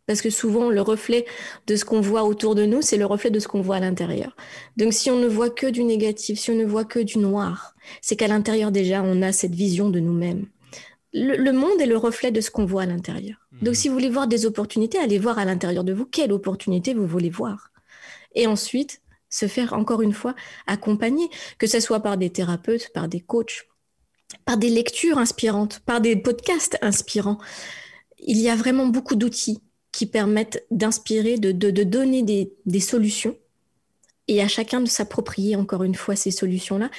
Parce que souvent, le reflet de ce qu'on voit autour de nous, c'est le reflet de ce qu'on voit à l'intérieur. Donc, si on ne voit que du négatif, si on ne voit que du noir, c'est qu'à l'intérieur déjà, on a cette vision de nous-mêmes le, monde est le reflet de ce qu'on voit à l'intérieur. Donc, mhm. si vous voulez voir des opportunités, allez voir à l'intérieur de vous quelle opportunité vous voulez voir. Et ensuite, se faire encore une fois accompagner, que ce soit par des thérapeutes, par des coachs, par des lectures inspirantes, par des podcasts inspirants. Il y a vraiment beaucoup d'outils qui permettent d'inspirer, de, donner des, des solutions et à chacun de s'approprier encore une fois ces solutions-là,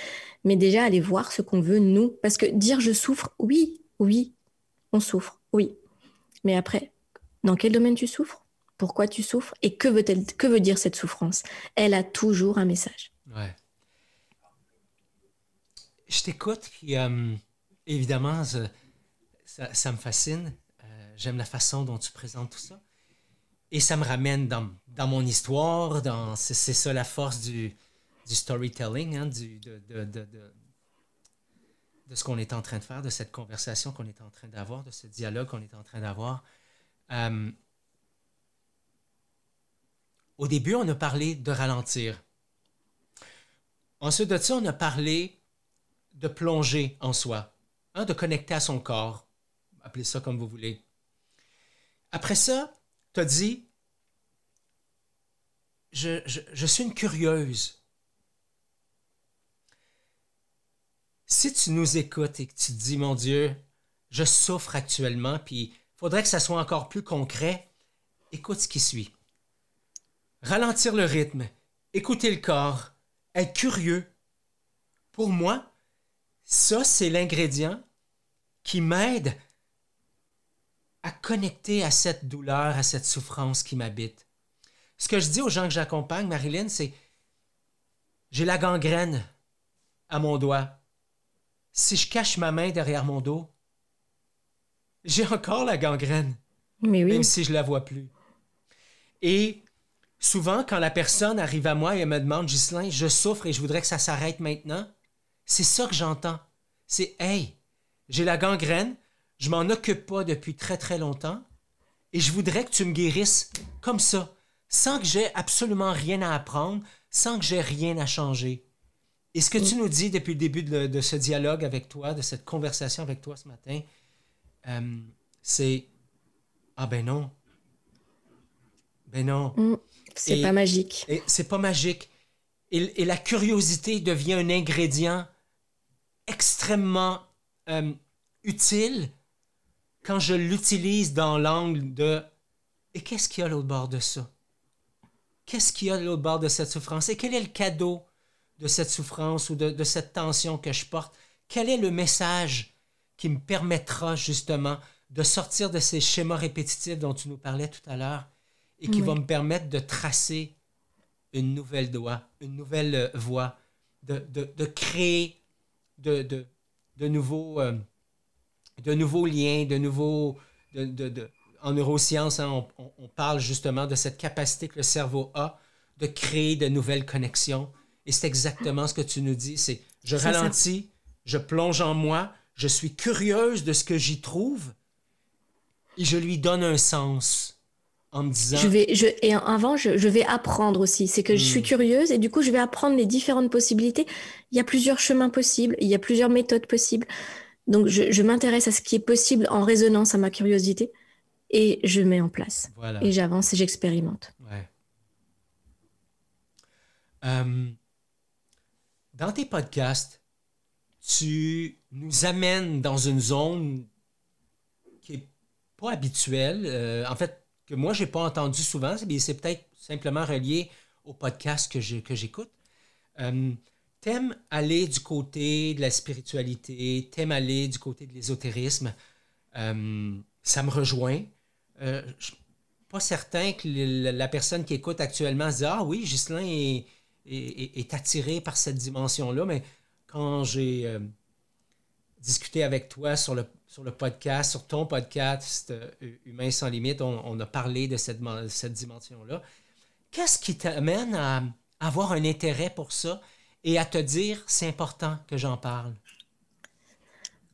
mais déjà aller voir ce qu'on veut nous. Parce que dire je souffre, oui, oui, on souffre, oui. Mais après, dans quel domaine tu souffres? Pourquoi tu souffres? Et que veut, que veut dire cette souffrance? Elle a toujours un message.
Ouais. Je t'écoute, puis euh, évidemment, ça, me fascine. Euh, j'aime la façon dont tu présentes tout ça. Et ça me ramène dans, mon histoire. Dans, c'est, ça la force du, storytelling, hein, du, de ce qu'on est en train de faire, de cette conversation qu'on est en train d'avoir, de ce dialogue qu'on est en train d'avoir. Euh, au début, on a parlé de ralentir. Ensuite de ça, on a parlé de plonger en soi, hein, de connecter à son corps. Appelez ça comme vous voulez. Après ça, tu as dit, je suis une curieuse. Si tu nous écoutes et que tu te dis, mon Dieu, je souffre actuellement, puis il faudrait que ça soit encore plus concret, écoute ce qui suit. Ralentir le rythme, écouter le corps, être curieux. Pour moi, ça, c'est l'ingrédient qui m'aide à connecter à cette douleur, à cette souffrance qui m'habite. Ce que je dis aux gens que j'accompagne, Marilyn, c'est j'ai la gangrène à mon doigt. Si je cache ma main derrière mon dos, j'ai encore la gangrène, même si je la vois plus. Et souvent, quand la personne arrive à moi et me demande, Ghislain, je souffre et je voudrais que ça s'arrête maintenant, c'est ça que j'entends. C'est, hey, j'ai la gangrène, je m'en occupe pas depuis très très longtemps et je voudrais que tu me guérisses comme ça, sans que j'ai absolument rien à apprendre, sans que j'ai rien à changer. Et ce que tu nous dis depuis le début de, ce dialogue avec toi, de cette conversation avec toi ce matin, euh, c'est Ah ben non. Ben non. Mm,
c'est pas magique.
c'est pas magique. Et, la curiosité devient un ingrédient extrêmement euh, utile quand je l'utilise dans l'angle de Et qu'est-ce qu'il y a à l'autre bord de ça? Qu'est-ce qu'il y a à l'autre bord de cette souffrance? Et quel est le cadeau de cette souffrance ou de, cette tension que je porte? Quel est le message qui me permettra justement de sortir de ces schémas répétitifs dont tu nous parlais tout à l'heure et qui va me permettre de tracer une nouvelle voie, une nouvelle euh, voie, de, créer de, de, nouveaux, euh, de nouveaux liens, de nouveaux... en neurosciences, hein, on, parle justement de cette capacité que le cerveau a de créer de nouvelles connexions. Et c'est exactement ce que tu nous dis, c'est je ralentis, je plonge en moi, je suis curieuse de ce que j'y trouve et je lui donne un sens en me disant...
Je vais, je, et avant, je, vais apprendre aussi. C'est que je suis hmm. curieuse et du coup, je vais apprendre les différentes possibilités. Il y a plusieurs chemins possibles, il y a plusieurs méthodes possibles. Donc, je, m'intéresse à ce qui est possible en résonance à ma curiosité et je mets en place. Et j'avance et j'expérimente.
Ouais. Euh, dans tes podcasts, tu nous amènes dans une zone qui est pas habituelle. Euh, en fait, que moi, j'ai pas entendu souvent. C'est peut-être simplement relié au podcast que j'écoute. Euh, t'aimes aller du côté de la spiritualité, t'aimes aller du côté de l'ésotérisme. Euh, ça me rejoint. Je suis pas certain que la personne qui écoute actuellement se dit Ah oui, Ghislain est, est, attiré par cette dimension-là, mais quand j'ai euh, discuté avec toi sur le, sur le podcast, sur ton podcast Humain sans limite, on, a parlé de cette, cette dimension-là. Qu'est-ce qui t'amène à avoir un intérêt pour ça? et à te dire c'est important que j'en parle?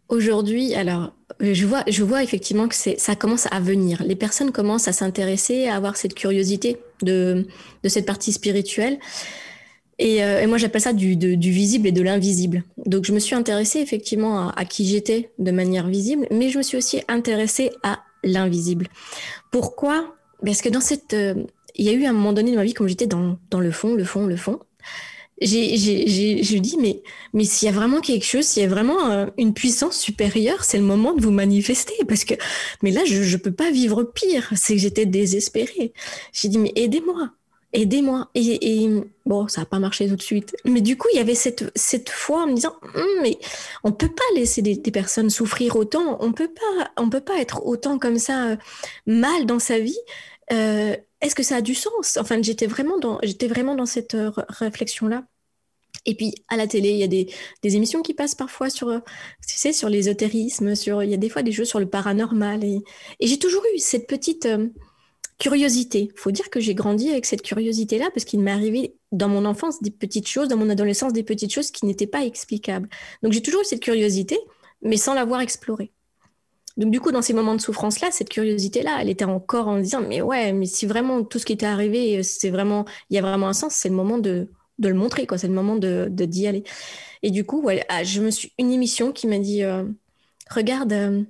Aujourd'hui, alors, je vois, je vois effectivement que ça commence à venir. Les personnes commencent à s'intéresser, à avoir cette curiosité de, de cette partie spirituelle. Et, euh, moi, j'appelle ça du, du, visible et de l'invisible. Donc, je me suis intéressée effectivement à, qui j'étais de manière visible, mais je me suis aussi intéressée à l'invisible. Pourquoi? Parce que dans cette... Euh, il y a eu un moment donné de ma vie, comme j'étais dans, dans le fond, le fond, le fond, je dis, mais, mais s'il y a vraiment quelque chose, s'il y a vraiment euh, une puissance supérieure, c'est le moment de vous manifester. Parce que, mais là, je ne peux pas vivre pire. C'est que j'étais désespérée. J'ai dit, mais aidez-moi, aidez-moi. Et, bon, ça n'a pas marché tout de suite. Mais du coup, il y avait cette, cette foi en me disant, hum, mais on peut pas laisser des, personnes souffrir autant. On peut pas, on peut pas être autant comme ça euh, mal dans sa vie. Euh, est-ce que ça a du sens? Enfin, j'étais vraiment dans, vraiment dans cette euh, réflexion-là. Et puis à la télé, il y a des, des, émissions qui passent parfois sur, tu sais, sur l'ésotérisme, sur, il y a des fois des jeux sur le paranormal. Et, j'ai toujours eu cette petite curiosité. Il faut dire que j'ai grandi avec cette curiosité-là parce qu'il m'est arrivé dans mon enfance des petites choses, dans mon adolescence des petites choses qui n'étaient pas explicables. Donc j'ai toujours eu cette curiosité, mais sans l'avoir explorée. Donc du coup, dans ces moments de souffrance-là, cette curiosité-là, elle était encore en disant, mais ouais, mais si vraiment tout ce qui était arrivé, c'est vraiment, il y a vraiment un sens, c'est le moment de, le montrer, quoi. C'est le moment de d'y aller. Et du coup, ah, je me suis une émission qui m'a dit, euh, regarde, euh,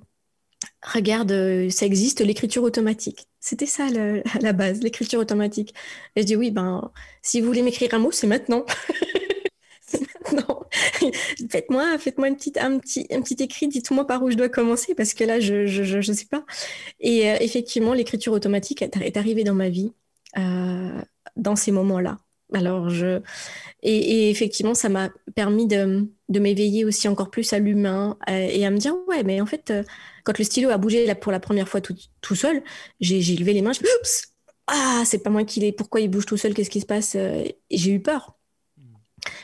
regarde, euh, ça existe l'écriture automatique. C'était ça la base, l'écriture automatique. Et je dis oui, ben si vous voulez m'écrire un mot, c'est maintenant. non, faites-moi, faites-moi un petit, un petit écrit. Dites-moi par où je dois commencer parce que là, je, je, je, sais pas. Et euh, effectivement, l'écriture automatique est, arrivée dans ma vie euh, dans ces moments-là. Alors je et, effectivement, ça m'a permis de, de m'éveiller aussi encore plus à l'humain et à me dire ouais mais en fait quand le stylo a bougé là, pour la première fois tout, tout seul j'ai levé les mains je oups! Ah c'est pas moi qui l'ai pourquoi il bouge tout seul qu'est-ce qui se passe j'ai eu peur.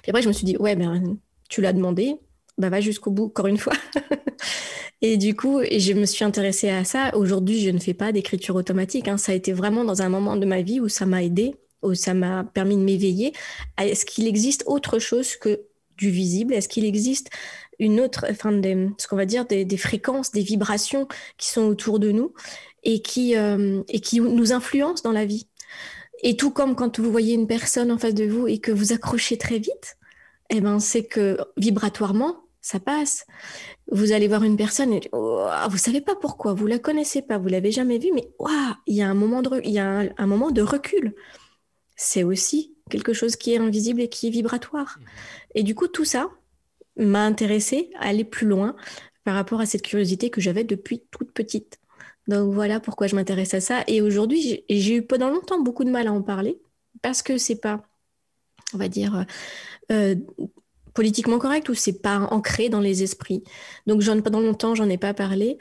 Puis après je me suis dit ouais ben tu l'as demandé bah va jusqu'au bout encore une fois. Et du coup je me suis intéressée à ça. Aujourd'hui je ne fais pas d'écriture automatique hein. ça a été vraiment dans un moment de ma vie où ça m'a aidé où ça m'a permis de m'éveiller. Est-ce qu'il existe autre chose que du visible Est-ce qu'il existe une autre, enfin, des, ce qu'on va dire, des, fréquences, des vibrations qui sont autour de nous et qui, euh, et qui nous influencent dans la vie? Et tout comme quand vous voyez une personne en face de vous et que vous accrochez très vite, eh ben, c'est que vibratoirement, ça passe. Vous allez voir une personne et oh, vous savez pas pourquoi, vous la connaissez pas, vous l'avez jamais vue, mais il y a un moment de, il y a un moment de recul. C'est aussi quelque chose qui est invisible et qui est vibratoire. Mmh. Et du coup, tout ça m'a intéressée à aller plus loin par rapport à cette curiosité que j'avais depuis toute petite. Donc voilà pourquoi je m'intéresse à ça. Et aujourd'hui, j'ai eu pendant longtemps beaucoup de mal à en parler parce que c'est pas, on va dire, euh, politiquement correct ou c'est pas ancré dans les esprits? Donc j'en pendant longtemps j'en ai pas parlé.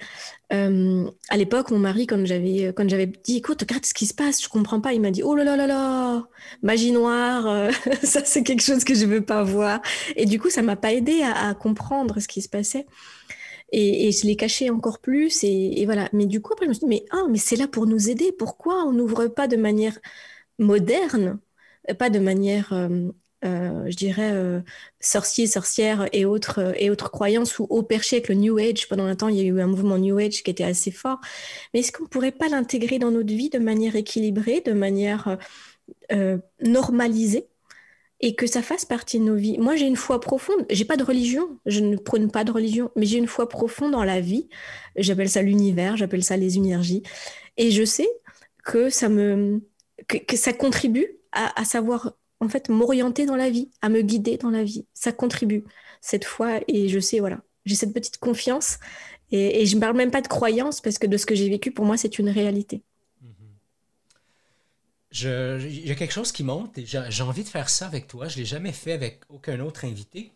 Euh, à l'époque mon mari quand j'avais quand j'avais dit écoute regarde ce qui se passe je comprends pas il m'a dit oh là là là là magie noire euh, ça c'est quelque chose que je veux pas voir et du coup ça m'a pas aidé à, comprendre ce qui se passait. Et, je l'ai caché encore plus et, voilà mais du coup après je me suis dit mais ah mais c'est là pour nous aider pourquoi on n'ouvre pas de manière moderne pas de manière euh, je dirais, euh, sorciers, sorcières et autres, euh, et autres croyances ou au perché avec le New Age. Pendant un temps, il y a eu un mouvement New Age qui était assez fort. Mais est-ce qu'on ne pourrait pas l'intégrer dans notre vie de manière équilibrée, de manière normalisée et que ça fasse partie de nos vies? Moi, j'ai une foi profonde. J'ai pas de religion. Je ne prône pas de religion, mais j'ai une foi profonde dans la vie. J'appelle ça l'univers. J'appelle ça les énergies. Et je sais que ça me que, ça contribue à savoir en fait m'orienter dans la vie, à me guider dans la vie. Ça contribue cette fois et je sais, voilà, j'ai cette petite confiance et, je ne parle même pas de croyance parce que de ce que j'ai vécu, pour moi, c'est une réalité.
Il y a quelque chose qui monte et j'ai envie de faire ça avec toi. Je ne l'ai jamais fait avec aucun autre invité.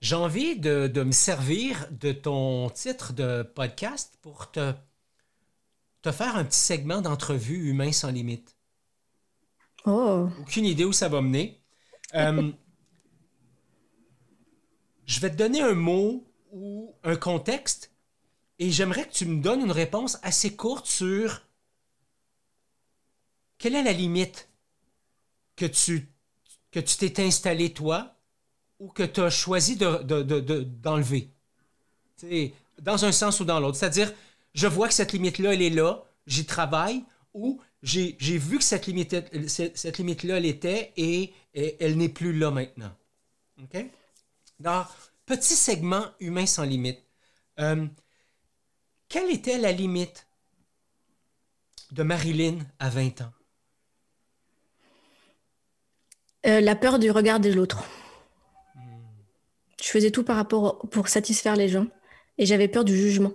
J'ai envie de, de, me servir de ton titre de podcast pour te, te faire un petit segment d'entrevue Humain sans limite.
Oh.
Aucune idée où ça va mener. Euh, je vais te donner un mot ou un contexte et j'aimerais que tu me donnes une réponse assez courte sur quelle est la limite que tu que tu t'es installé toi ou que tu as choisi d'enlever. De, dans un sens ou dans l'autre. C'est-à-dire, je vois que cette limite-là, elle est là, j'y travaille, ou j'ai vu que cette limite-là, cette, limite elle était et, elle n'est plus là maintenant. OK? Dans petit segment humain sans limite, euh, quelle était la limite de Marilyn à 20 ans?
Euh, la peur du regard de l'autre. Hmm. Je faisais tout par rapport pour satisfaire les gens et j'avais peur du jugement.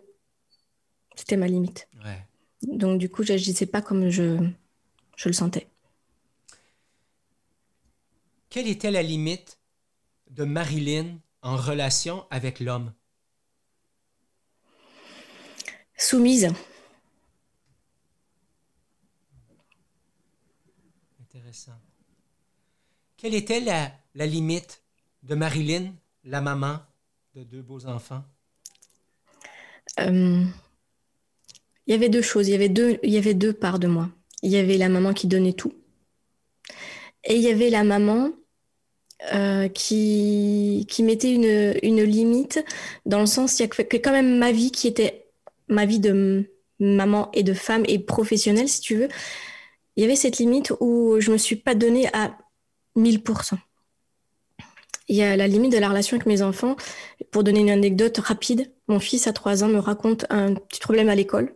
C'était ma limite.
Ouais.
Donc, du coup, je n'agissais pas comme je, je le sentais.
Quelle était la limite de Marilyn en relation avec l'homme?
Soumise.
Intéressant. Quelle était la, la limite de Marilyn, la maman de deux beaux enfants?
Euh, il y avait deux choses, il y avait deux, il y avait deux parts de moi. Il y avait la maman qui donnait tout. Et il y avait la maman euh, qui, qui mettait une, une limite dans le sens, il y a quand même ma vie qui était ma vie de maman et de femme et professionnelle, si tu veux. Il y avait cette limite où je ne me suis pas donnée à 1000%. Il y a la limite de la relation avec mes enfants. Pour donner une anecdote rapide, mon fils à 3 ans me raconte un petit problème à l'école.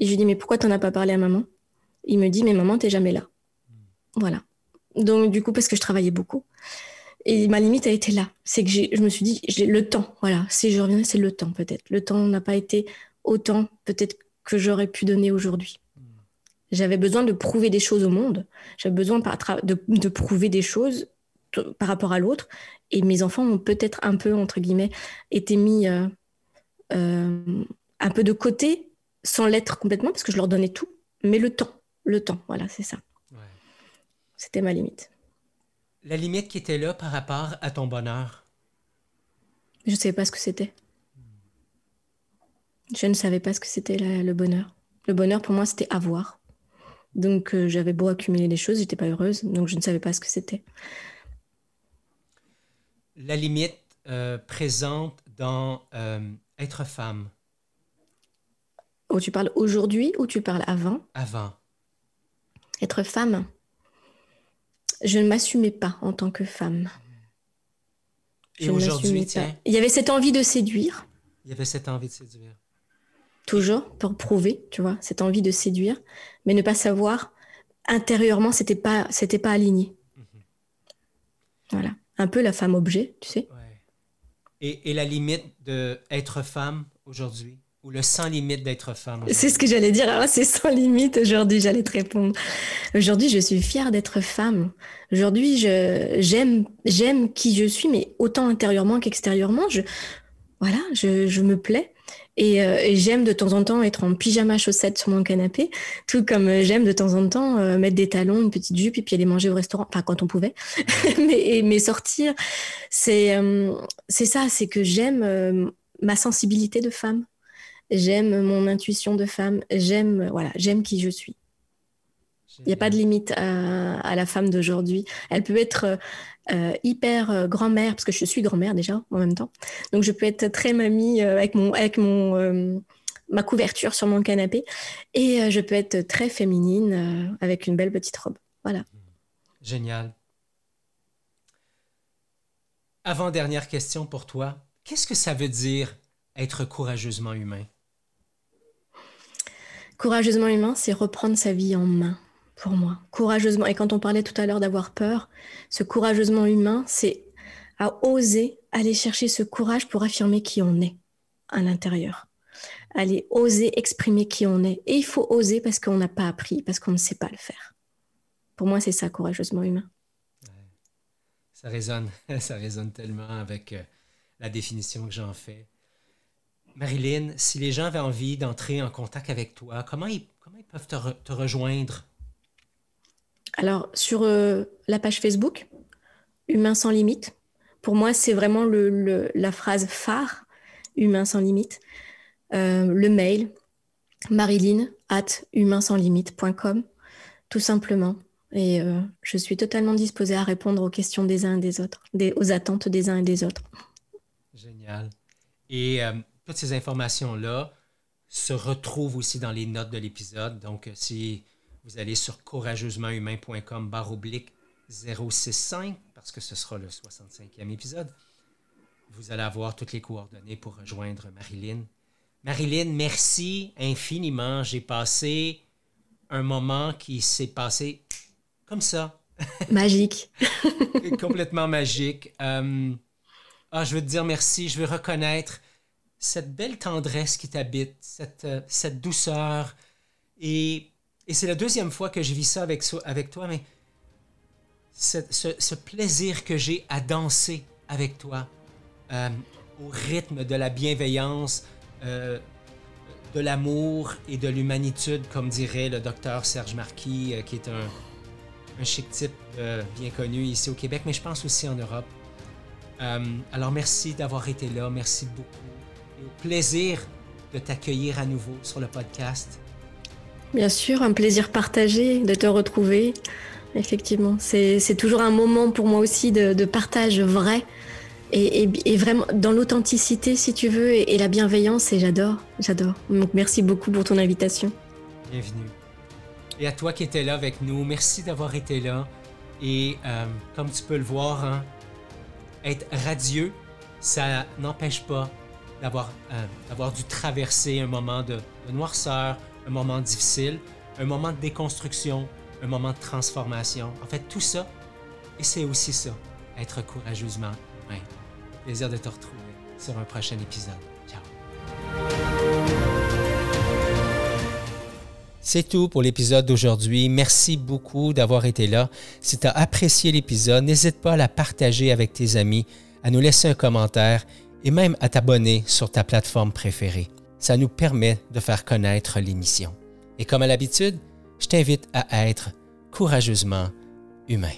Et je lui dis, mais pourquoi tu n'en as pas parlé à maman? Il me dit, mais maman, t'es jamais là. Voilà. Donc, du coup, parce que je travaillais beaucoup. Et ma limite a été là. C'est que je me suis dit, j'ai le temps. Voilà. Si je reviens, c'est le temps, peut-être. Le temps n'a pas été autant, peut-être, que j'aurais pu donner aujourd'hui. J'avais besoin de prouver des choses au monde. J'avais besoin de, de, prouver des choses par rapport à l'autre. Et mes enfants ont peut-être un peu, entre guillemets, été mis euh, euh, un peu de côté, sans l'être complètement, parce que je leur donnais tout. Mais le temps, le temps, voilà, c'est ça. C'était ma limite.
La limite qui était là par rapport à ton bonheur?
Je ne savais pas ce que c'était. Je ne savais pas ce que c'était le bonheur. Le bonheur, pour moi, c'était avoir. Donc, euh, j'avais beau accumuler des choses, j'étais pas heureuse, donc je ne savais pas ce que c'était.
La limite euh, présente dans euh, être femme.
Oh, tu parles aujourd'hui ou tu parles avant?
Avant.
Être femme. Je ne m'assumais pas en tant que femme.
Et aujourd'hui, tiens.
Il y avait cette envie de séduire.
Il y avait cette envie de séduire
toujours pour prouver, tu vois, cette envie de séduire, mais ne pas savoir intérieurement, c'était pas, c'était pas aligné. Mhm. Voilà, un peu la femme objet, tu sais.
Et, la limite de être femme aujourd'hui? Ou le sans limite d'être femme.
C'est ce que j'allais dire. Alors c'est sans limite aujourd'hui, j'allais te répondre. Aujourd'hui, je suis fière d'être femme. Aujourd'hui, je j'aime j'aime qui je suis, mais autant intérieurement qu'extérieurement. Je voilà, je, je me plais. Euh, et, j'aime de temps en temps être en pyjama chaussettes sur mon canapé, tout comme euh, j'aime de temps en temps euh, mettre des talons, une petite jupe et puis aller manger au restaurant, enfin quand on pouvait. mais, mais sortir, c'est c'est ça, c'est que j'aime ma sensibilité de femme, j'aime mon intuition de femme, j'aime voilà, j'aime qui je suis. Il n'y a pas de limite à, à la femme d'aujourd'hui. Elle peut être euh, hyper euh, grand-mère, parce que je suis grand-mère déjà en même temps. Donc je peux être très mamie euh, avec, mon, avec mon, ma couverture sur mon canapé. Et je peux être très féminine avec une belle petite robe. Voilà.
Génial. Avant-dernière question pour toi. Qu'est-ce que ça veut dire être courageusement humain?
Courageusement humain, c'est reprendre sa vie en main pour moi. Courageusement. Et quand on parlait tout à l'heure d'avoir peur, ce courageusement humain, c'est à oser aller chercher ce courage pour affirmer qui on est à l'intérieur. Aller oser exprimer qui on est. Et il faut oser parce qu'on n'a pas appris, parce qu'on ne sait pas le faire. Pour moi, c'est ça, courageusement humain.
Ça résonne, ça résonne tellement avec euh, la définition que j'en fais. Marilyn, si les gens avaient envie d'entrer en contact avec toi, comment ils, comment ils peuvent te rejoindre?
Alors, sur euh, la page Facebook, Humain sans limite, pour moi, c'est vraiment le, la phrase phare, Humain sans limite. Euh, le mail, marilyn at humainsanslimite.com, tout simplement. Et euh, je suis totalement disposée à répondre aux questions des uns et des autres, des, aux attentes des uns et des autres.
Génial. Et toutes ces informations-là se retrouvent aussi dans les notes de l'épisode. Donc, si vous allez sur courageusementhumain.com barre oblique 065 parce que ce sera le 65e épisode. Vous allez avoir toutes les coordonnées pour rejoindre Marilyn. Marilyn, merci infiniment. J'ai passé un moment qui s'est passé comme ça.
Magique.
Complètement magique. Euh, ah, je veux te dire merci. Je veux reconnaître cette belle tendresse qui t'habite, cette, euh, douceur. Et c'est la deuxième fois que je vis ça avec, toi, mais ce, plaisir que j'ai à danser avec toi, euh, au rythme de la bienveillance, euh, de l'amour et de l'humanitude, comme dirait le docteur Serge Marquis, qui est un chic type bien connu ici au Québec, mais je pense aussi en Europe. alors merci d'avoir été là, merci beaucoup. Et au plaisir de t'accueillir à nouveau sur le podcast.
Bien sûr, un plaisir partagé de te retrouver. Effectivement, c'est toujours un moment pour moi aussi de, partage vrai et, vraiment dans l'authenticité, si tu veux, et, la bienveillance. Et j'adore, j'adore. Donc merci beaucoup pour ton invitation.
Bienvenue. Et à toi qui étais là avec nous, merci d'avoir été là. Et euh, comme tu peux le voir, hein, être radieux, ça n'empêche pas d'avoir euh, dû traverser un moment de noirceur, un moment difficile, un moment de déconstruction, un moment de transformation. En fait, tout ça, et c'est aussi ça, être courageusement humain. Plaisir de te retrouver sur un prochain épisode. Ciao. C'est tout pour l'épisode d'aujourd'hui. Merci beaucoup d'avoir été là. Si tu as apprécié l'épisode, n'hésite pas à la partager avec tes amis, à nous laisser un commentaire et même à t'abonner sur ta plateforme préférée. Ça nous permet de faire connaître l'émission. Et comme à l'habitude, je t'invite à être courageusement humain.